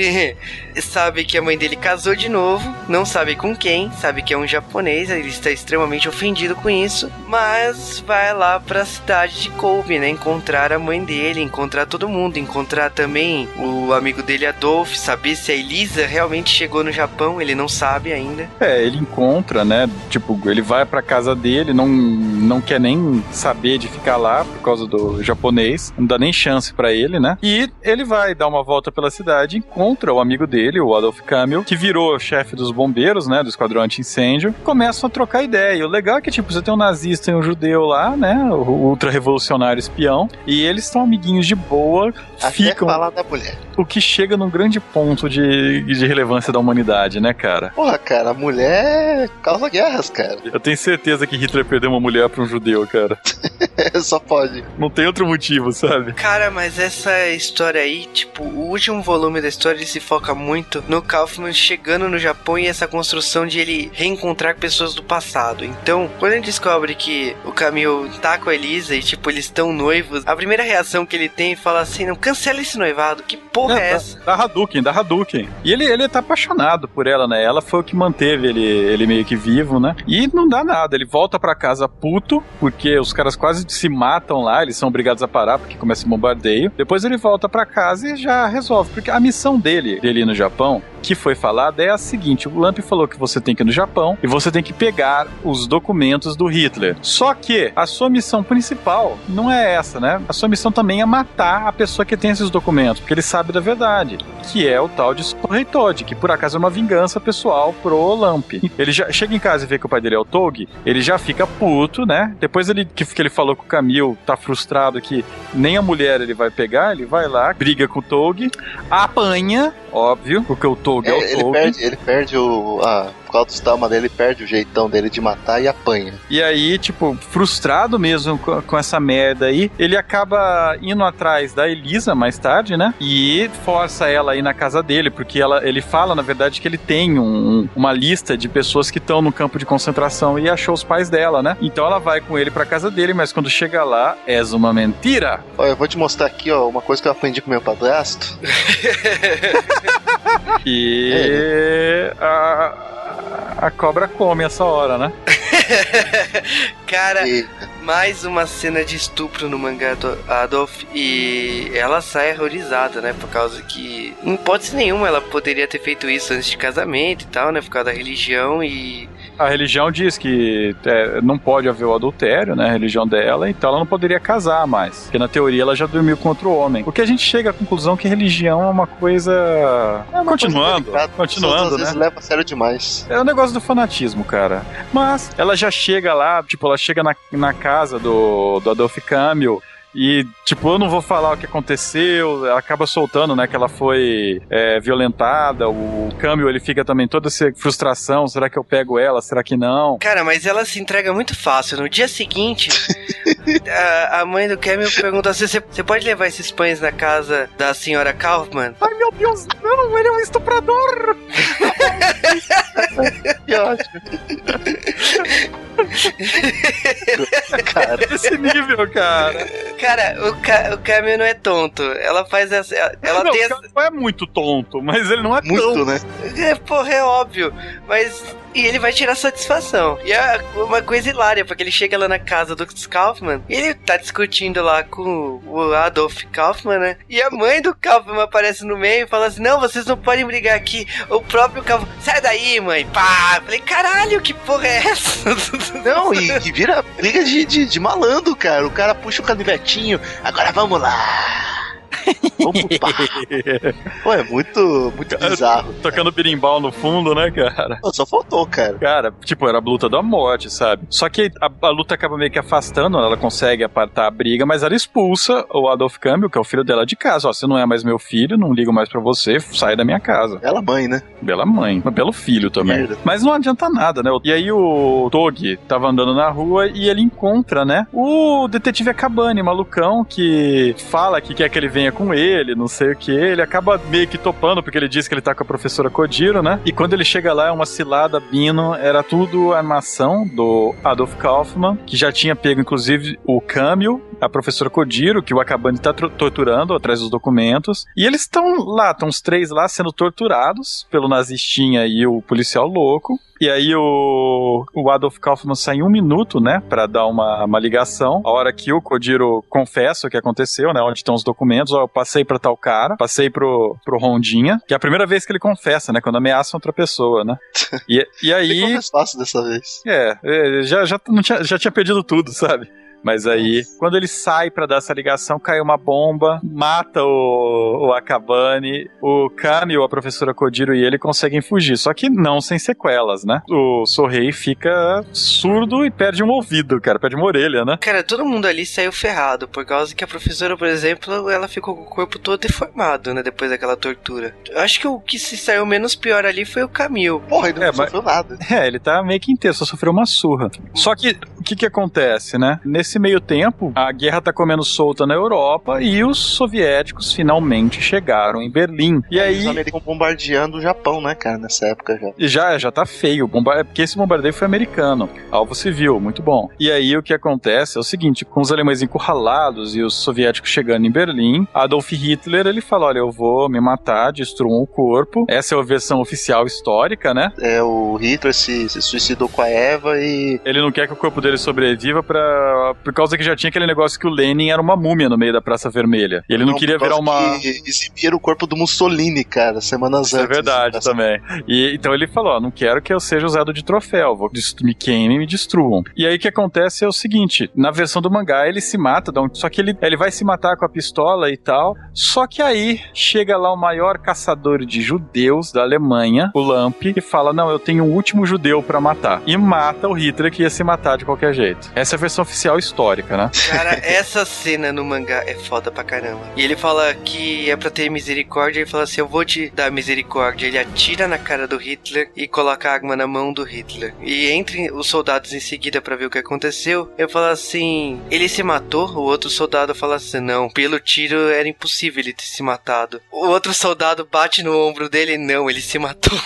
sabe que a mãe dele casou de novo, não sabe com quem, sabe que é um japonês, ele está extremamente ofendido com isso, mas vai lá para a cidade de Kobe, né, encontrar a mãe dele, encontrar todo mundo, encontrar também o amigo dele Adolf, saber se a Elisa realmente chegou no Japão, ele não sabe ainda. É, ele encontra, né, tipo, ele vai para casa dele, não não quer nem saber de ficar lá por causa do japonês, não dá nem chance para ele, né? E ele vai dar uma volta pela cidade, encontra o amigo dele o Adolf Camil, que virou chefe dos bombeiros, né, do esquadrão anti-incêndio, começam a trocar ideia. E o legal é que, tipo, você tem um nazista e um judeu lá, né, o ultra-revolucionário espião, e eles estão amiguinhos de boa, Até ficam... falar da mulher. O que chega num grande ponto de, de relevância da humanidade, né, cara? Porra, cara, a mulher causa guerras, cara. Eu tenho certeza que Hitler perdeu uma mulher pra um judeu, cara. Só pode. Não tem outro motivo, sabe? Cara, mas essa história aí, tipo, o último volume da história ele se foca muito no Kaufman chegando no Japão e essa construção de ele reencontrar pessoas do passado. Então, quando ele descobre que o Camille tá com a Elisa e, tipo, eles estão noivos, a primeira reação que ele tem é falar assim: não, cancela esse noivado, que porra é, é essa? Da, da Hadouken, da Hadouken. E ele, ele tá apaixonado por ela, né? Ela foi o que manteve ele, ele meio que vivo, né? E não dá nada, ele volta para casa puto, porque os caras quase se matam lá, eles são obrigados a parar porque começa o bombardeio. Depois ele volta para casa e já resolve, porque a missão dele, dele no Japão, que foi falada é a seguinte: o Lamp falou que você tem que ir no Japão e você tem que pegar os documentos do Hitler. Só que a sua missão principal não é essa, né? A sua missão também é matar a pessoa que tem esses documentos, porque ele sabe da verdade, que é o tal de Sorreitod, que por acaso é uma vingança pessoal pro Lamp. Ele já chega em casa e vê que o pai dele é o Tog, ele já fica puto, né? Depois ele que ele falou com o Camil, tá frustrado que nem a mulher ele vai pegar, ele vai lá, briga com o Tog, apanha, óbvio, porque o Tog é, é o ele Tog. Perde, ele perde o, a, com a autoestima dele, perde o jeitão dele de matar e apanha. E aí, tipo, frustrado mesmo com, com, essa merda aí, ele acaba indo atrás da Elisa mais tarde, né? E força ela aí na casa dele, porque ela, ele fala, na verdade, que ele tem um, uma lista de pessoas que estão no campo de concentração e achou os pais dela, né? Então ela vai com ele pra casa dele, mas quando chega lá, é uma mentira. Olha, eu vou te mostrar aqui, ó, uma coisa que eu aprendi com meu padrasto. e é. a, a cobra come essa hora, né? Cara, Eita. mais uma cena de estupro no mangá do Adolf e ela sai horrorizada, né? Por causa que, em hipótese nenhuma, ela poderia ter feito isso antes de casamento e tal, né? Por causa da religião e a religião diz que é, não pode haver o adultério, né? A religião dela, então ela não poderia casar mais. Porque na teoria ela já dormiu com outro homem. O que a gente chega à conclusão que religião é uma coisa. É uma continuando, coisa continuando, né? Às vezes leva a sério demais. É o um negócio do fanatismo, cara. Mas ela já chega lá, tipo, ela chega na, na casa do, do Adolf Camil E, tipo, eu não vou falar o que aconteceu, ela acaba soltando, né, que ela foi é, violentada, o Câmbio, ele fica também toda essa frustração, será que eu pego ela, será que não? Cara, mas ela se entrega muito fácil. No dia seguinte, a, a mãe do Camille pergunta assim, você pode levar esses pães na casa da senhora Kaufman? Ai, meu Deus, não, ele é um estuprador! que ótimo. cara. Esse nível, cara. Cara, o, Ca o Camille não é tonto. Ela faz essa. Ela não, tem essa... não é muito tonto, mas ele não é muito, tão. né? É, porra, é óbvio. Mas e ele vai tirar satisfação. E é uma coisa hilária, porque ele chega lá na casa do Kaufman e ele tá discutindo lá com o Adolf Kaufman, né? E a mãe do Kaufman aparece no meio e fala assim: Não, vocês não podem brigar aqui. O próprio Kaufman, sai daí, mãe, pá! falei, caralho, que porra é essa? Não, e, e vira briga de, de, de malandro, cara. O cara puxa o canivetinho, agora vamos lá. Pô, é muito, muito bizarro. Tocando birimbau no fundo, né, cara? Pô, só faltou, cara. Cara, tipo, era a luta da morte, sabe? Só que a, a, luta acaba meio que afastando, ela consegue apartar a briga, mas ela expulsa o Adolf Campbell, que é o filho dela, de casa. Ó, você não é mais meu filho, não ligo mais para você, sai da minha casa. Bela mãe, né? Bela mãe, mas belo filho também. Merda. Mas não adianta nada, né? E aí o Tog tava andando na rua e ele encontra, né? O detetive Akabane, malucão, que fala que quer que ele venha com ele, não sei o que. Ele acaba meio que topando, porque ele diz que ele tá com a professora Kodiro, né? E quando ele chega lá, é uma cilada, Bino, era tudo armação do Adolf Kaufman, que já tinha pego, inclusive, o Camil, a professora Kodiro, que o Akabane tá torturando atrás dos documentos. E eles estão lá, estão os três lá sendo torturados pelo nazistinha e o policial louco. E aí o, o Adolf Kaufman sai em um minuto, né, para dar uma, uma ligação. A hora que o Kodiro confessa o que aconteceu, né, onde estão os documentos, ó, eu passei para tal cara, passei pro, pro Rondinha, que é a primeira vez que ele confessa, né, quando ameaça outra pessoa, né. E, e aí... fácil dessa vez. É, é, já, já, tinha, já tinha perdido tudo, sabe? Mas aí, quando ele sai para dar essa ligação, cai uma bomba, mata o, o Akabane, o Kami, a professora Kodiro e ele conseguem fugir. Só que não sem sequelas, né? O Sorrei fica surdo e perde um ouvido, cara, perde uma orelha, né? Cara, todo mundo ali saiu ferrado, por causa que a professora, por exemplo, ela ficou com o corpo todo deformado, né? Depois daquela tortura. Eu acho que o que se saiu menos pior ali foi o Camil. Porra, ele não é, sofreu mas... nada. É, ele tá meio que inteiro, só sofreu uma surra. Só que, o que que acontece, né? Nesse Nesse meio tempo, a guerra tá comendo solta na Europa e os soviéticos finalmente chegaram em Berlim. E aí. Os americanos bombardeando o Japão, né, cara, nessa época já. Já, já tá feio. Bomba... É porque esse bombardeio foi americano. Alvo civil, muito bom. E aí o que acontece é o seguinte: com os alemães encurralados e os soviéticos chegando em Berlim, Adolf Hitler ele fala: olha, eu vou me matar, destruam o corpo. Essa é a versão oficial histórica, né? É, o Hitler se, se suicidou com a Eva e. Ele não quer que o corpo dele sobreviva para por causa que já tinha aquele negócio que o Lenin era uma múmia no meio da Praça Vermelha. E ele não, não queria virar uma. Exibir o corpo do Mussolini, cara, semanas Isso é antes. É verdade também. E, então ele falou: ó, não quero que eu seja usado de troféu, vou me queimem e me destruam. E aí o que acontece é o seguinte: na versão do mangá ele se mata, só que ele, ele vai se matar com a pistola e tal. Só que aí chega lá o maior caçador de judeus da Alemanha, o Lamp, e fala: Não, eu tenho um último judeu para matar. E mata o Hitler que ia se matar de qualquer jeito. Essa é a versão oficial histórica, né? Cara, essa cena no mangá é foda pra caramba. E ele fala que é pra ter misericórdia, ele fala assim: Eu vou te dar misericórdia. Ele atira na cara do Hitler e coloca a arma na mão do Hitler. E entre os soldados em seguida para ver o que aconteceu, eu falo assim: Ele se matou? O outro soldado fala assim: Não, pelo tiro era impossível ele ter se matado. O outro soldado bate no ombro dele: Não, ele se matou.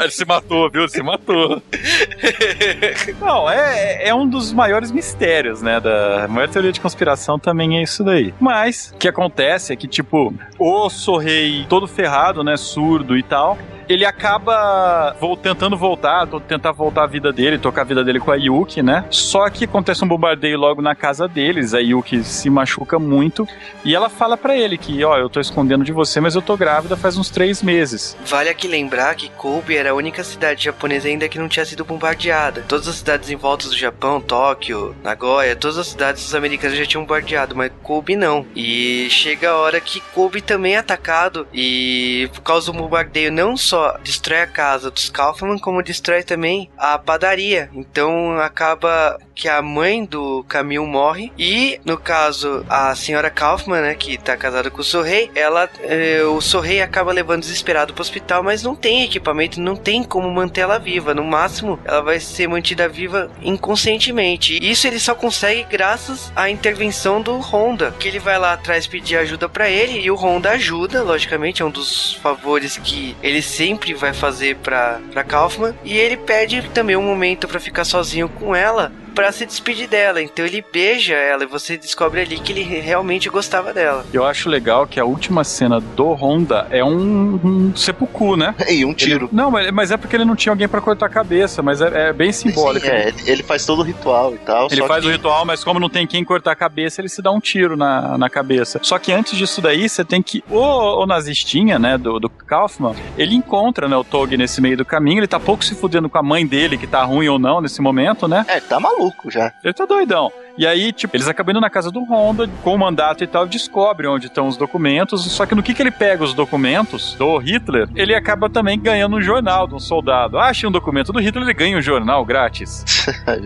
ele se matou, viu? Ele se matou. Não, é, é um dos maiores mistérios mistérios, né? Da maior teoria de conspiração também é isso daí. Mas o que acontece é que, tipo, o Sorrei todo ferrado, né? Surdo e tal ele acaba tentando voltar, tentar voltar a vida dele, tocar a vida dele com a Yuki, né? Só que acontece um bombardeio logo na casa deles, a Yuki se machuca muito e ela fala para ele que, ó, eu tô escondendo de você, mas eu tô grávida faz uns três meses. Vale aqui lembrar que Kobe era a única cidade japonesa ainda que não tinha sido bombardeada. Todas as cidades em volta do Japão, Tóquio, Nagoya, todas as cidades dos americanos já tinham bombardeado, mas Kobe não. E chega a hora que Kobe também é atacado e por causa do bombardeio não só destrói a casa dos Kaufman, como destrói também a padaria. Então acaba que a mãe do Camil morre e, no caso, a senhora Kaufman, né, que tá casada com o Sorrei, ela, eh, o Sorrei acaba levando desesperado pro hospital, mas não tem equipamento, não tem como manter ela viva. No máximo, ela vai ser mantida viva inconscientemente. Isso ele só consegue graças à intervenção do Honda, que ele vai lá atrás pedir ajuda para ele e o Honda ajuda, logicamente, é um dos favores que ele sempre vai fazer para Kaufman e ele pede também um momento para ficar sozinho com ela para se despedir dela. Então ele beija ela e você descobre ali que ele realmente gostava dela. Eu acho legal que a última cena do Honda é um, um seppuku, né? E um tiro. Ele, não, mas é porque ele não tinha alguém para cortar a cabeça, mas é, é bem simbólico. Sim, é, ele faz todo o ritual e tal. Ele faz que... o ritual, mas como não tem quem cortar a cabeça, ele se dá um tiro na, na cabeça. Só que antes disso daí, você tem que. O, o nazistinha, né, do, do Kaufman, ele encontra né, o Tog nesse meio do caminho, ele tá pouco se fudendo com a mãe dele, que tá ruim ou não nesse momento, né? É, tá maluco já. Ele tá doidão. E aí, tipo, eles acabam indo na casa do Honda com o mandato e tal, descobrem onde estão os documentos. Só que no que, que ele pega os documentos do Hitler, ele acaba também ganhando um jornal de um soldado. Ah, achei um documento do Hitler, ele ganha um jornal grátis.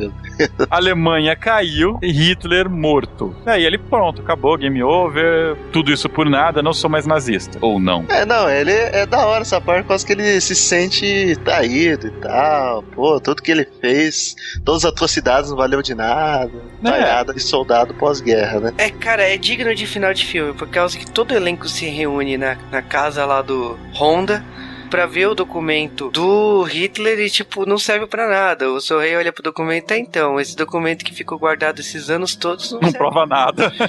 Alemanha caiu, Hitler morto. Aí ele, pronto, acabou, game over, tudo isso por nada, não sou mais nazista. Ou não. É, não, ele é da hora essa parte, quase que ele se sente traído e tal. Pô, tudo que ele fez, todas as atrocidades não valeu de nada. É de soldado pós-guerra, né? É, cara, é digno de final de filme, por causa que todo o elenco se reúne na, na casa lá do Honda para ver o documento do Hitler e, tipo, não serve para nada. O seu rei olha pro documento, tá então, esse documento que ficou guardado esses anos todos não, não prova nada.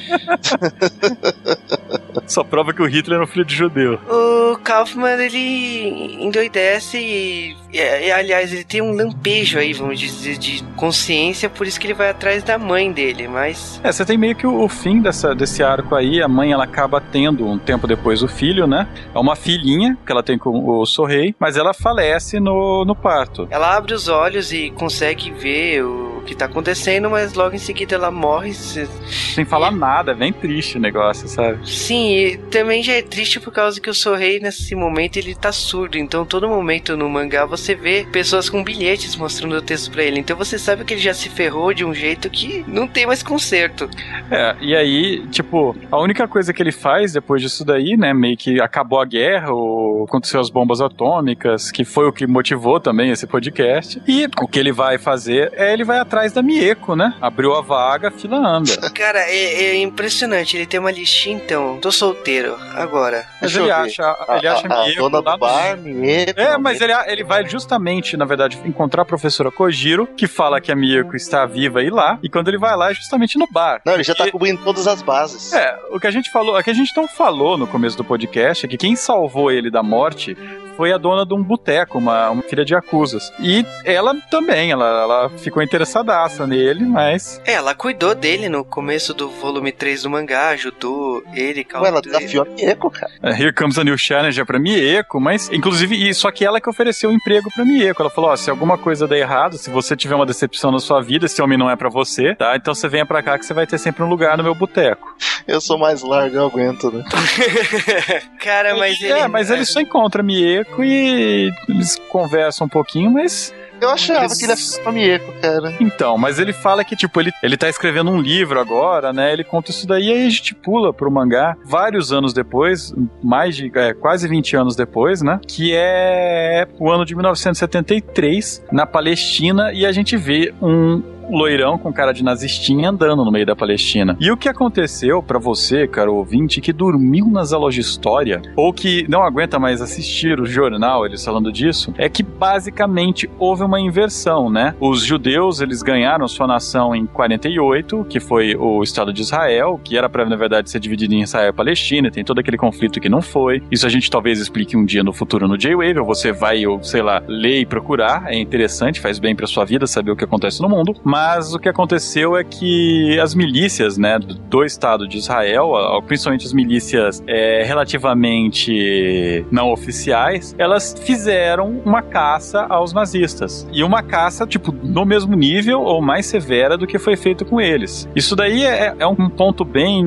Só prova que o Hitler é um filho de judeu. O Kaufman, ele endoidece e, e, e, aliás, ele tem um lampejo aí, vamos dizer, de consciência, por isso que ele vai atrás da mãe dele, mas... É, você tem meio que o, o fim dessa, desse arco aí, a mãe, ela acaba tendo um tempo depois o filho, né? É uma filhinha que ela tem com o Sorrei, mas ela falece no, no parto. Ela abre os olhos e consegue ver o que tá acontecendo, mas logo em seguida ela morre. Sem falar e... nada, é bem triste o negócio, sabe? Sim, e também já é triste por causa que o Sorrei, nesse momento, ele tá surdo. Então, todo momento no mangá você vê pessoas com bilhetes mostrando o texto pra ele. Então, você sabe que ele já se ferrou de um jeito que não tem mais conserto. É, e aí, tipo, a única coisa que ele faz depois disso daí, né, meio que acabou a guerra, ou aconteceu as bombas atômicas, que foi o que motivou também esse podcast. E o que ele vai fazer é ele vai atrás da Mieko, né? Abriu a vaga, a fila anda. Cara, é, é impressionante. Ele tem uma listinha, então. Tô solteiro, agora. Mas ele acha, ele acha a, a, Mieko. dona do bar, Mieko. É, mas ele, ele vai justamente, na verdade, encontrar a professora Kojiro, que fala que a Mieko está viva e lá. E quando ele vai lá, é justamente no bar. Não, ele já tá cobrindo todas as bases. É, o que a gente falou, o que a gente não falou no começo do podcast é que quem salvou ele da morte foi a dona de um boteco, uma, uma filha de acusas. E ela também, ela, ela ficou interessadaça nele, mas. É, ela cuidou dele no começo do volume 3 do mangá, ajudou ele, Ué, ela desafiou a Mieko, cara. É, Here comes a new challenger pra Mieko, mas, inclusive, e, só que ela que ofereceu o um emprego pra Mieko. Ela falou: ó, se alguma coisa der errado, se você tiver uma decepção na sua vida, esse homem não é pra você, tá? Então você venha pra cá que você vai ter sempre um lugar no meu boteco. Eu sou mais largo, eu aguento, né? cara, mas ele. É, mas ele só encontra Mieko e eles conversam um pouquinho, mas eu achava que ele ia pra Mieko, cara. Então, mas ele fala que, tipo, ele, ele tá escrevendo um livro agora, né? Ele conta isso daí e aí a gente pula pro mangá vários anos depois, mais de é, quase 20 anos depois, né? Que é o ano de 1973, na Palestina, e a gente vê um loirão com cara de nazistinha andando no meio da Palestina. E o que aconteceu para você, caro ouvinte, que dormiu nas aulas de história ou que não aguenta mais assistir o jornal, eles falando disso, é que basicamente houve uma inversão, né? Os judeus, eles ganharam sua nação em 48, que foi o Estado de Israel, que era para na verdade ser dividido em Israel e Palestina, tem todo aquele conflito que não foi. Isso a gente talvez explique um dia no futuro no J-Wave, ou você vai, ou sei lá, ler e procurar, é interessante, faz bem para sua vida saber o que acontece no mundo, mas o que aconteceu é que as milícias, né, do Estado de Israel, principalmente as milícias é, relativamente não oficiais, elas fizeram uma caça aos nazistas. E uma caça, tipo, no mesmo nível ou mais severa do que foi feito com eles. Isso daí é, é um ponto bem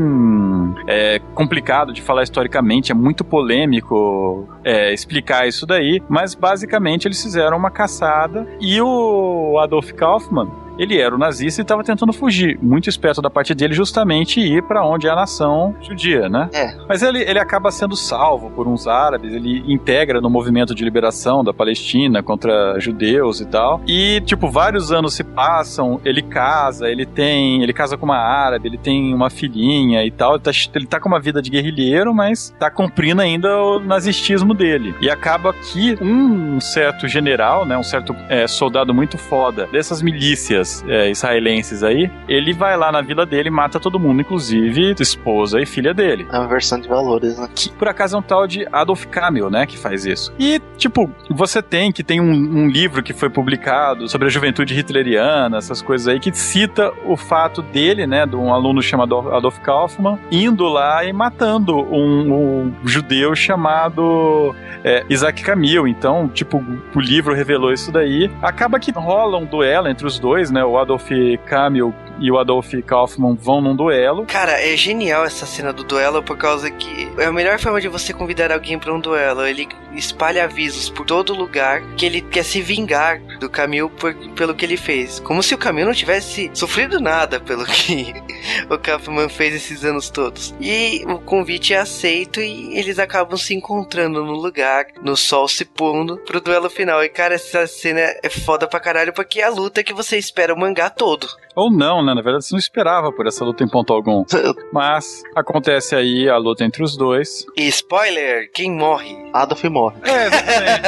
é, complicado de falar historicamente, é muito polêmico é, explicar isso daí, mas basicamente eles fizeram uma caçada e o Adolf Kaufmann ele era o nazista e estava tentando fugir. Muito esperto da parte dele justamente ir para onde é a nação judia, né? É. Mas ele, ele acaba sendo salvo por uns árabes, ele integra no movimento de liberação da Palestina contra judeus e tal. E, tipo, vários anos se passam, ele casa, ele tem. Ele casa com uma árabe, ele tem uma filhinha e tal. Ele tá, ele tá com uma vida de guerrilheiro, mas tá cumprindo ainda o nazistismo dele. E acaba que um certo general, né? Um certo é, soldado muito foda dessas milícias é, israelenses aí, ele vai lá na vila dele e mata todo mundo, inclusive esposa e filha dele. É uma versão de valores, né? Que por acaso é um tal de Adolf Kamel, né, que faz isso. E, tipo, você tem que tem um, um livro que foi publicado sobre a juventude hitleriana, essas coisas aí, que cita o fato dele, né, de um aluno chamado Adolf Kaufmann, indo lá e matando um, um judeu chamado é, Isaac Camil. Então, tipo, o livro revelou isso daí. Acaba que rola um duelo entre os dois, né? O Adolf Camil e o Adolf Kaufmann vão num duelo. Cara, é genial essa cena do duelo por causa que é a melhor forma de você convidar alguém para um duelo. Ele espalha avisos por todo lugar que ele quer se vingar do Camil por, pelo que ele fez. Como se o Camil não tivesse sofrido nada pelo que o Kaufman fez esses anos todos. E o convite é aceito e eles acabam se encontrando no lugar, no sol se pondo, pro duelo final. E cara, essa cena é foda pra caralho porque é a luta que você espera o mangá todo. Ou não, né? Na verdade, você não esperava por essa luta em ponto algum. Mas acontece aí a luta entre os dois. E spoiler, quem morre? Adolf morre. É, exatamente.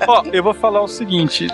Ó, eu vou falar o seguinte.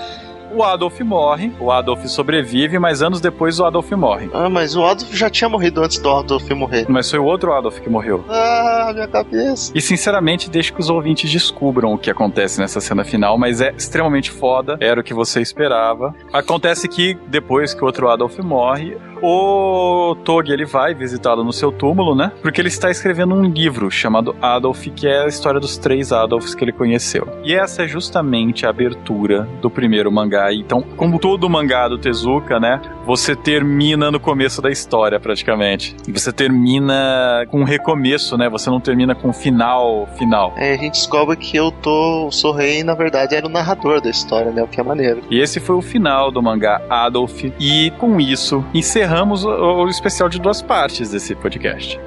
O Adolf morre, o Adolf sobrevive, mas anos depois o Adolf morre. Ah, mas o Adolf já tinha morrido antes do Adolf morrer. Mas foi o outro Adolf que morreu. Ah, minha cabeça. E sinceramente, deixa que os ouvintes descubram o que acontece nessa cena final, mas é extremamente foda, era o que você esperava. Acontece que depois que o outro Adolf morre, o Tog ele vai visitá-lo no seu túmulo, né? Porque ele está escrevendo um livro chamado Adolf, que é a história dos três Adolfs que ele conheceu. E essa é justamente a abertura do primeiro mangá. Então, como todo mangá do Tezuka, né? Você termina no começo da história, praticamente. Você termina com um recomeço, né? Você não termina com um final final. É, a gente descobre que eu tô. Sou rei, na verdade, era o narrador da história, né? O que é maneiro. E esse foi o final do mangá Adolf. E com isso, encerramos o, o especial de duas partes desse podcast.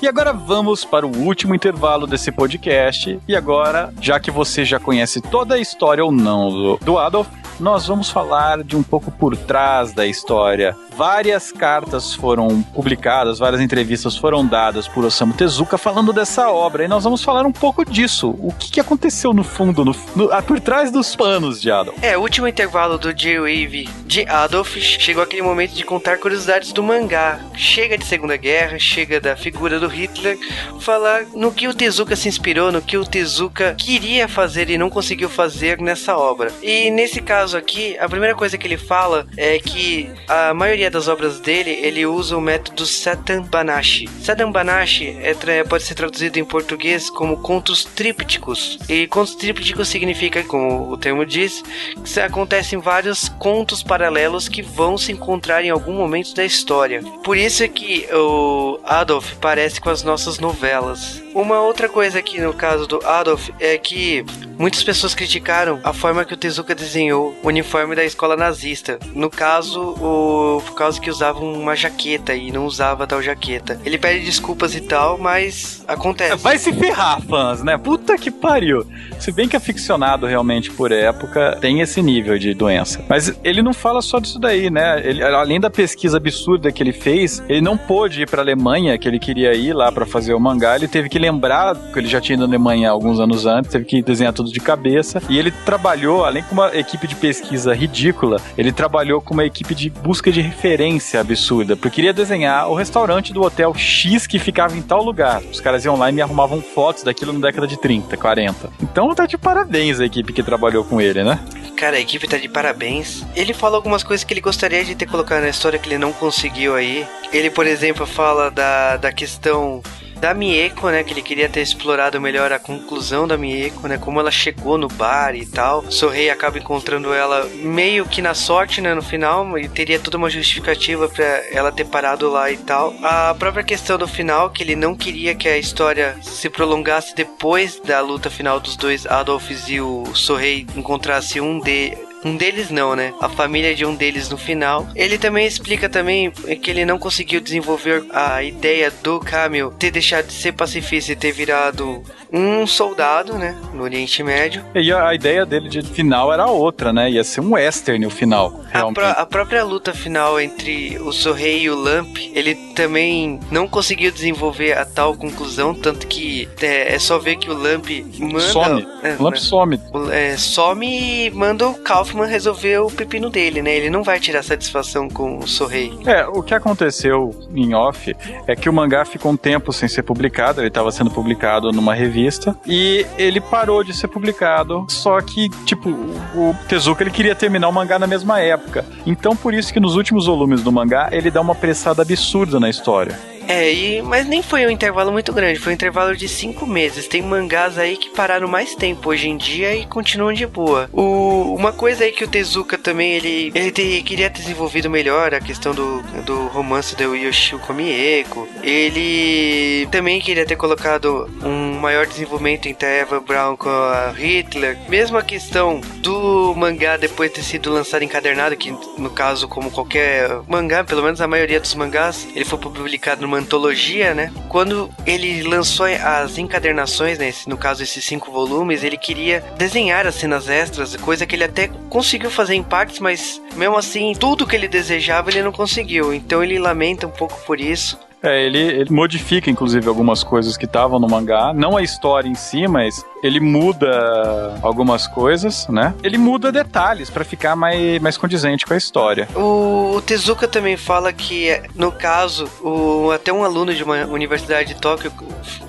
E agora vamos para o último intervalo desse podcast. E agora, já que você já conhece toda a história ou não do, do Adolf, nós vamos falar de um pouco por trás da história. Várias cartas foram publicadas, várias entrevistas foram dadas por Osamu Tezuka falando dessa obra. E nós vamos falar um pouco disso. O que, que aconteceu no fundo, no, no, ah, por trás dos panos de Adolf. É, o último intervalo do J-Wave de Adolf chegou aquele momento de contar curiosidades do mangá. Chega de Segunda Guerra, chega da figura do Hitler, falar no que o Tezuka se inspirou, no que o Tezuka queria fazer e não conseguiu fazer nessa obra. E nesse caso aqui, a primeira coisa que ele fala é que a maioria das obras dele, ele usa o método Satan Banashi. Satan Banashi é, pode ser traduzido em português como contos trípticos. E contos trípticos significa, como o termo diz, que acontecem vários contos paralelos que vão se encontrar em algum momento da história. Por isso é que o Adolf parece com as nossas novelas. Uma outra coisa aqui no caso do Adolf é que muitas pessoas criticaram a forma que o Tezuka desenhou uniforme da escola nazista. No caso, o por causa que usava uma jaqueta e não usava tal jaqueta. Ele pede desculpas e tal, mas acontece. Vai se ferrar, fãs, né? Puta que pariu. Se bem que aficionado realmente por época tem esse nível de doença. Mas ele não fala só disso daí, né? Ele, além da pesquisa absurda que ele fez, ele não pôde ir pra Alemanha, que ele queria ir lá pra fazer o mangá. Ele teve que lembrar que ele já tinha ido na Alemanha alguns anos antes, teve que desenhar tudo de cabeça. E ele trabalhou, além com uma equipe de pesquisa ridícula, ele trabalhou com uma equipe de busca de referência absurda, porque queria desenhar o restaurante do hotel X que ficava em tal lugar. Os caras iam lá e me arrumavam fotos daquilo na década de 30, 40. Então tá de parabéns a equipe que trabalhou com ele, né? Cara, a equipe tá de parabéns. Ele fala algumas coisas que ele gostaria de ter colocado na história que ele não conseguiu aí. Ele, por exemplo, fala da, da questão da Mieko, né? Que ele queria ter explorado melhor a conclusão da Mieko, né? Como ela chegou no bar e tal. Sorrei acaba encontrando ela meio que na sorte, né? No final, e teria toda uma justificativa para ela ter parado lá e tal. A própria questão do final, que ele não queria que a história se prolongasse depois da luta final dos dois Adolfs e o Sorrei encontrasse um de um deles não, né? A família de um deles no final. Ele também explica também que ele não conseguiu desenvolver a ideia do Camil ter deixado de ser pacifista e ter virado um soldado, né, no Oriente Médio. E a, ideia dele de final era outra, né? Ia ser um western o final. A, pró a, própria luta final entre o Sorrei e o Lamp, ele também não conseguiu desenvolver a tal conclusão, tanto que é, é só ver que o Lamp manda... Some. É, o Lamp né, some. É, some e manda o Kaufman resolver o pepino dele, né? Ele não vai tirar satisfação com o Sorrei. É, o que aconteceu em off é que o mangá ficou um tempo sem ser publicado, ele estava sendo publicado numa revista revista e ele parou de ser publicado. Só que, tipo, o Tezuka ele queria terminar o mangá na mesma época. Então, por isso que nos últimos volumes do mangá ele dá uma pressada absurda na história. É, e, mas nem foi um intervalo muito grande, foi um intervalo de cinco meses. Tem mangás aí que pararam mais tempo hoje em dia e continuam de boa. O, uma coisa aí que o Tezuka também, ele, ele te, queria ter desenvolvido melhor a questão do, do romance do Yoshio Komieko. Ele também queria ter colocado um maior desenvolvimento entre a Eva Brown com a Hitler. Mesmo a questão do mangá depois ter sido lançado encadernado, que no caso, como qualquer mangá, pelo menos a maioria dos mangás, ele foi publicado numa antologia, né? Quando ele lançou as encadernações, né? No caso, esses cinco volumes, ele queria desenhar as cenas extras, coisa que ele até conseguiu fazer em partes, mas mesmo assim, tudo que ele desejava ele não conseguiu. Então ele lamenta um pouco por isso. É, ele, ele, modifica, inclusive, algumas coisas que estavam no mangá. Não a história em si, mas ele muda algumas coisas, né? Ele muda detalhes para ficar mais, mais condizente com a história. O, o, Tezuka também fala que, no caso, o, até um aluno de uma universidade de Tóquio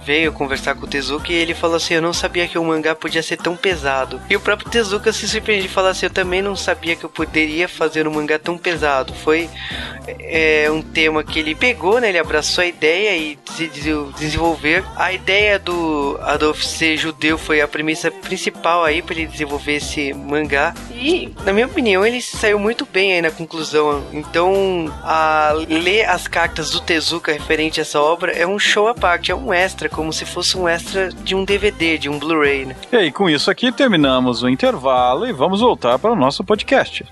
veio conversar com o Tezuka e ele falou assim: Eu não sabia que o mangá podia ser tão pesado. E o próprio Tezuka se surpreende e fala assim: Eu também não sabia que eu poderia fazer um mangá tão pesado. Foi é, um tema que ele pegou, né? Ele abraçou a ideia e desenvolver. A ideia do Adolf ser judeu foi a premissa principal aí para ele desenvolver esse mangá. E, na minha opinião, ele saiu muito bem aí na conclusão. Então, a ler as cartas do Tezuka referente a essa obra é um show à parte, é um extra, como se fosse um extra de um DVD, de um Blu-ray. Né? E aí, com isso aqui terminamos o intervalo e vamos voltar para o nosso podcast.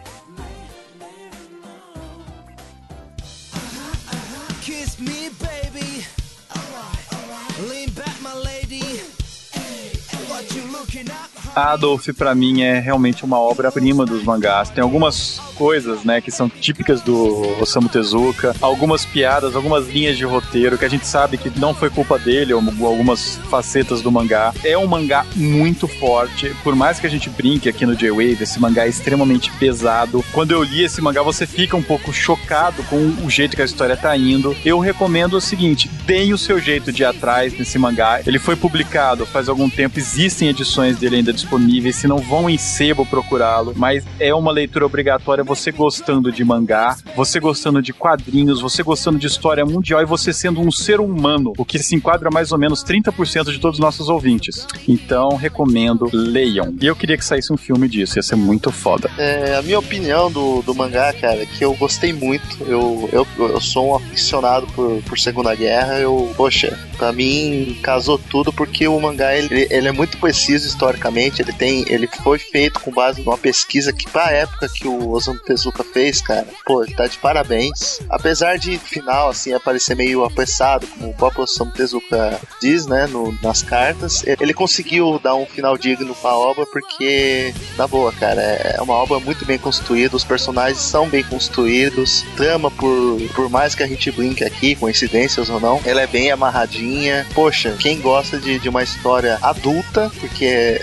Adolf, para mim, é realmente uma obra-prima dos mangás. Tem algumas coisas, né, que são típicas do Osamu Tezuka, algumas piadas, algumas linhas de roteiro que a gente sabe que não foi culpa dele, ou algumas facetas do mangá. É um mangá muito forte, por mais que a gente brinque aqui no J-Wave, esse mangá é extremamente pesado. Quando eu li esse mangá, você fica um pouco chocado com o jeito que a história tá indo. Eu recomendo o seguinte, deem o seu jeito de ir atrás nesse mangá. Ele foi publicado faz algum tempo, existem edições dele ainda disponíveis, se não vão em sebo procurá-lo, mas é uma leitura obrigatória você gostando de mangá, você gostando de quadrinhos, você gostando de história mundial e você sendo um ser humano, o que se enquadra mais ou menos 30% de todos os nossos ouvintes. Então, recomendo, leiam. E eu queria que saísse um filme disso, ia ser muito foda. É, a minha opinião do, do mangá, cara, é que eu gostei muito. Eu, eu, eu sou um aficionado por, por Segunda Guerra. Eu, poxa, pra mim casou tudo porque o mangá ele, ele é muito preciso historicamente. Ele tem, ele foi feito com base numa pesquisa que, pra época que o Osamu Tezuka fez, cara, pô, tá de parabéns. Apesar de final, assim, aparecer meio apressado, como o próprio Osamu Tezuka diz, né, no, nas cartas, ele conseguiu dar um final digno pra obra porque, na boa, cara, é uma obra muito bem construída, os personagens são bem construídos, trama por, por mais que a gente brinque aqui, coincidências ou não, ela é bem amarradinha. Poxa, quem gosta de, de uma história adulta, porque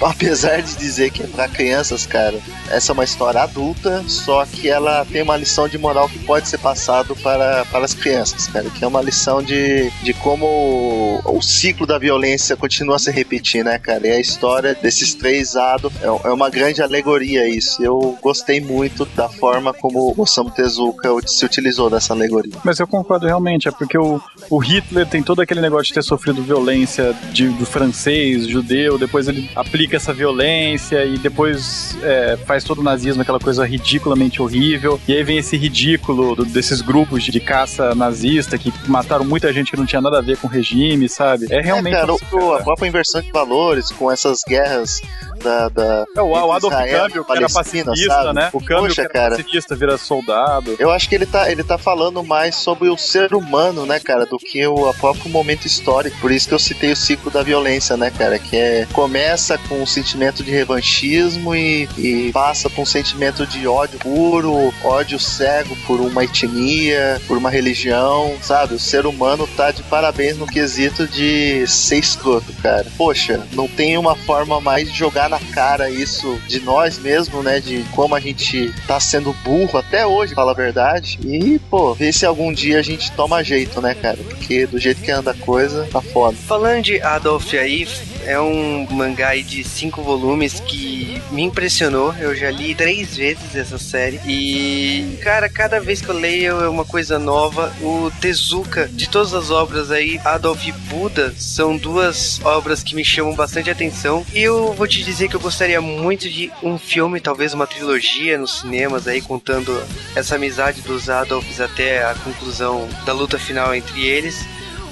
apesar de dizer que é pra crianças, cara, essa é uma história adulta, só que ela tem uma lição de moral que pode ser passado para, para as crianças, cara, que é uma lição de, de como o, o ciclo da violência continua a se repetir, né, cara? E a história desses três ados é, é uma grande alegoria isso. Eu gostei muito da forma como Osamu Tezuka se utilizou dessa alegoria. Mas eu concordo realmente, é porque o, o Hitler tem todo aquele negócio de ter sofrido violência de, do francês, judeu, depois ele aplica essa violência e depois é, faz todo o nazismo, aquela coisa ridiculamente horrível. E aí vem esse ridículo do, desses grupos de, de, caça nazista que mataram muita gente que não tinha nada a ver com o regime, sabe? É realmente. É, cara, o, a própria inversão de valores com essas guerras da. da é, o, o Adolf Câmbio, que era pacifista, sabe? né? O Câmbio, Poxa, que era cara, pacifista, vira soldado. Eu acho que ele tá, ele tá falando mais sobre o ser humano, né, cara, do que o próprio momento histórico. Por isso que eu citei o ciclo da violência, né, cara? Que é. Começa com um sentimento de revanchismo e, e passa por um sentimento de ódio puro, ódio cego por uma etnia, por uma religião, sabe? O ser humano tá de parabéns no quesito de ser escroto, cara. Poxa, não tem uma forma mais de jogar na cara isso de nós mesmo, né? De como a gente tá sendo burro até hoje, fala a verdade. E, pô, ver se algum dia a gente toma jeito, né, cara? Porque do jeito que anda a coisa, tá foda. Falando de Adolf aí, é um mangá de cinco volumes que me impressionou. Eu já li três vezes essa série. E, cara, cada vez que eu leio é uma coisa nova. O Tezuka, de todas as obras aí, Adolf e Buda, são duas obras que me chamam bastante atenção. E eu vou te dizer que eu gostaria muito de um filme, talvez uma trilogia nos cinemas aí, contando essa amizade dos Adolfs até a conclusão da luta final entre eles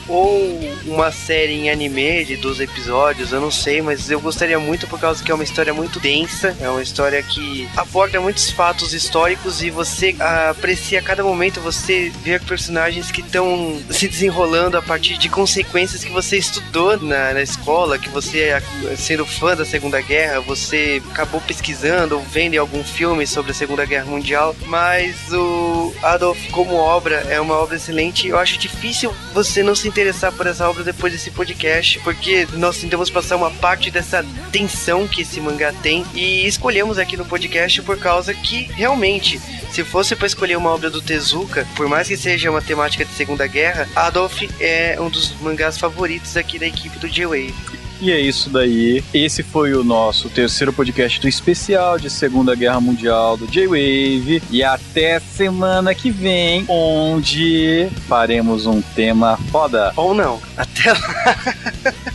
ou uma série em anime de 12 episódios, eu não sei, mas eu gostaria muito por causa que é uma história muito densa, é uma história que aborda muitos fatos históricos e você aprecia a cada momento, você vê personagens que estão se desenrolando a partir de consequências que você estudou na, na escola, que você, sendo fã da Segunda Guerra, você acabou pesquisando ou vendo algum filme sobre a Segunda Guerra Mundial, mas o Adolf como obra é uma obra excelente, eu acho difícil você não se interessar por essa obra depois desse podcast, porque nós tentamos passar uma parte dessa tensão que esse mangá tem e escolhemos aqui no podcast por causa que realmente, se fosse para escolher uma obra do Tezuka, por mais que seja uma temática de Segunda Guerra, Adolf é um dos mangás favoritos aqui da equipe do J-Wave. E é isso daí. Esse foi o nosso terceiro podcast do especial de Segunda Guerra Mundial do J-Wave. E até semana que vem, onde faremos um tema foda. Ou não. Até lá.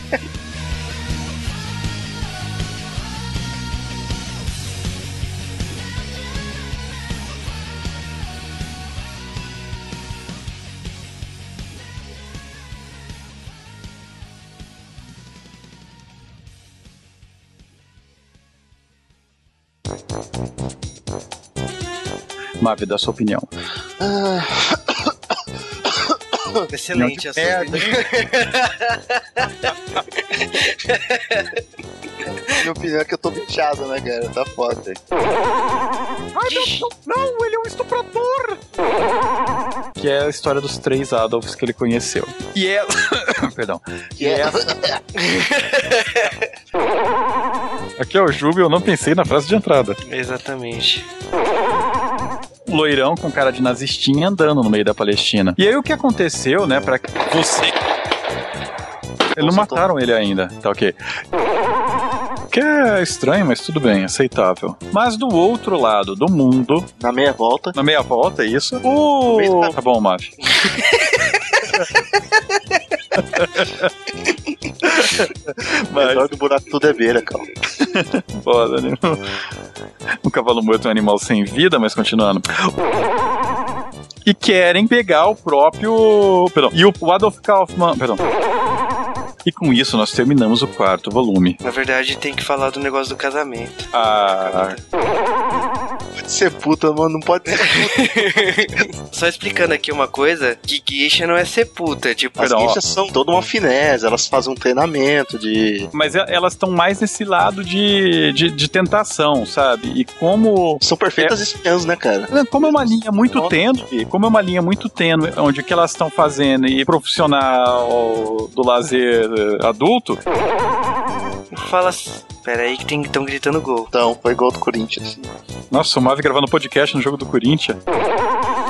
Mavi, dá sua opinião. Ah. Excelente a sua Minha opinião é que eu tô bichado, né, cara? Tá foda. Ai, não, não, não, ele é um estuprador! Que é a história dos três Adolfs que ele conheceu. E ela. Perdão. E ela. Aqui é o Júbio, eu não pensei na frase de entrada. Exatamente loirão com cara de nazistinha andando no meio da Palestina. E aí o que aconteceu, né, para você. Eles não mataram ele ainda, tá ok. Que é estranho, mas tudo bem, aceitável. Mas do outro lado do mundo. Na meia volta. Na meia volta, isso. O. Tá bom, Maf. Mas... do buraco tudo é beira, calma. Foda, né? Um cavalo morto é um animal sem vida, mas continuando. E querem pegar o próprio. Perdão. E o Adolf Kaufmann. Perdão. E com isso nós terminamos o quarto volume. Na verdade, tem que falar do negócio do casamento. Ah. Pode ser puta, mano, não pode ser Só explicando aqui uma coisa, que geisha não é ser puta, tipo... As guixas são toda uma finesse, elas fazem um treinamento de. Mas e- elas estão mais nesse lado de, de, de tentação, sabe? E como São perfeitas espiãs, né, cara? Como é uma linha muito tênue, como é uma linha muito tênue, onde o que elas estão fazendo e profissional do lazer eh, adulto, Fala... Pera aí que estão gritando gol. Então, foi gol do Corinthians. nossa, o Mavi gravando podcast no jogo do Corinthians. Oh,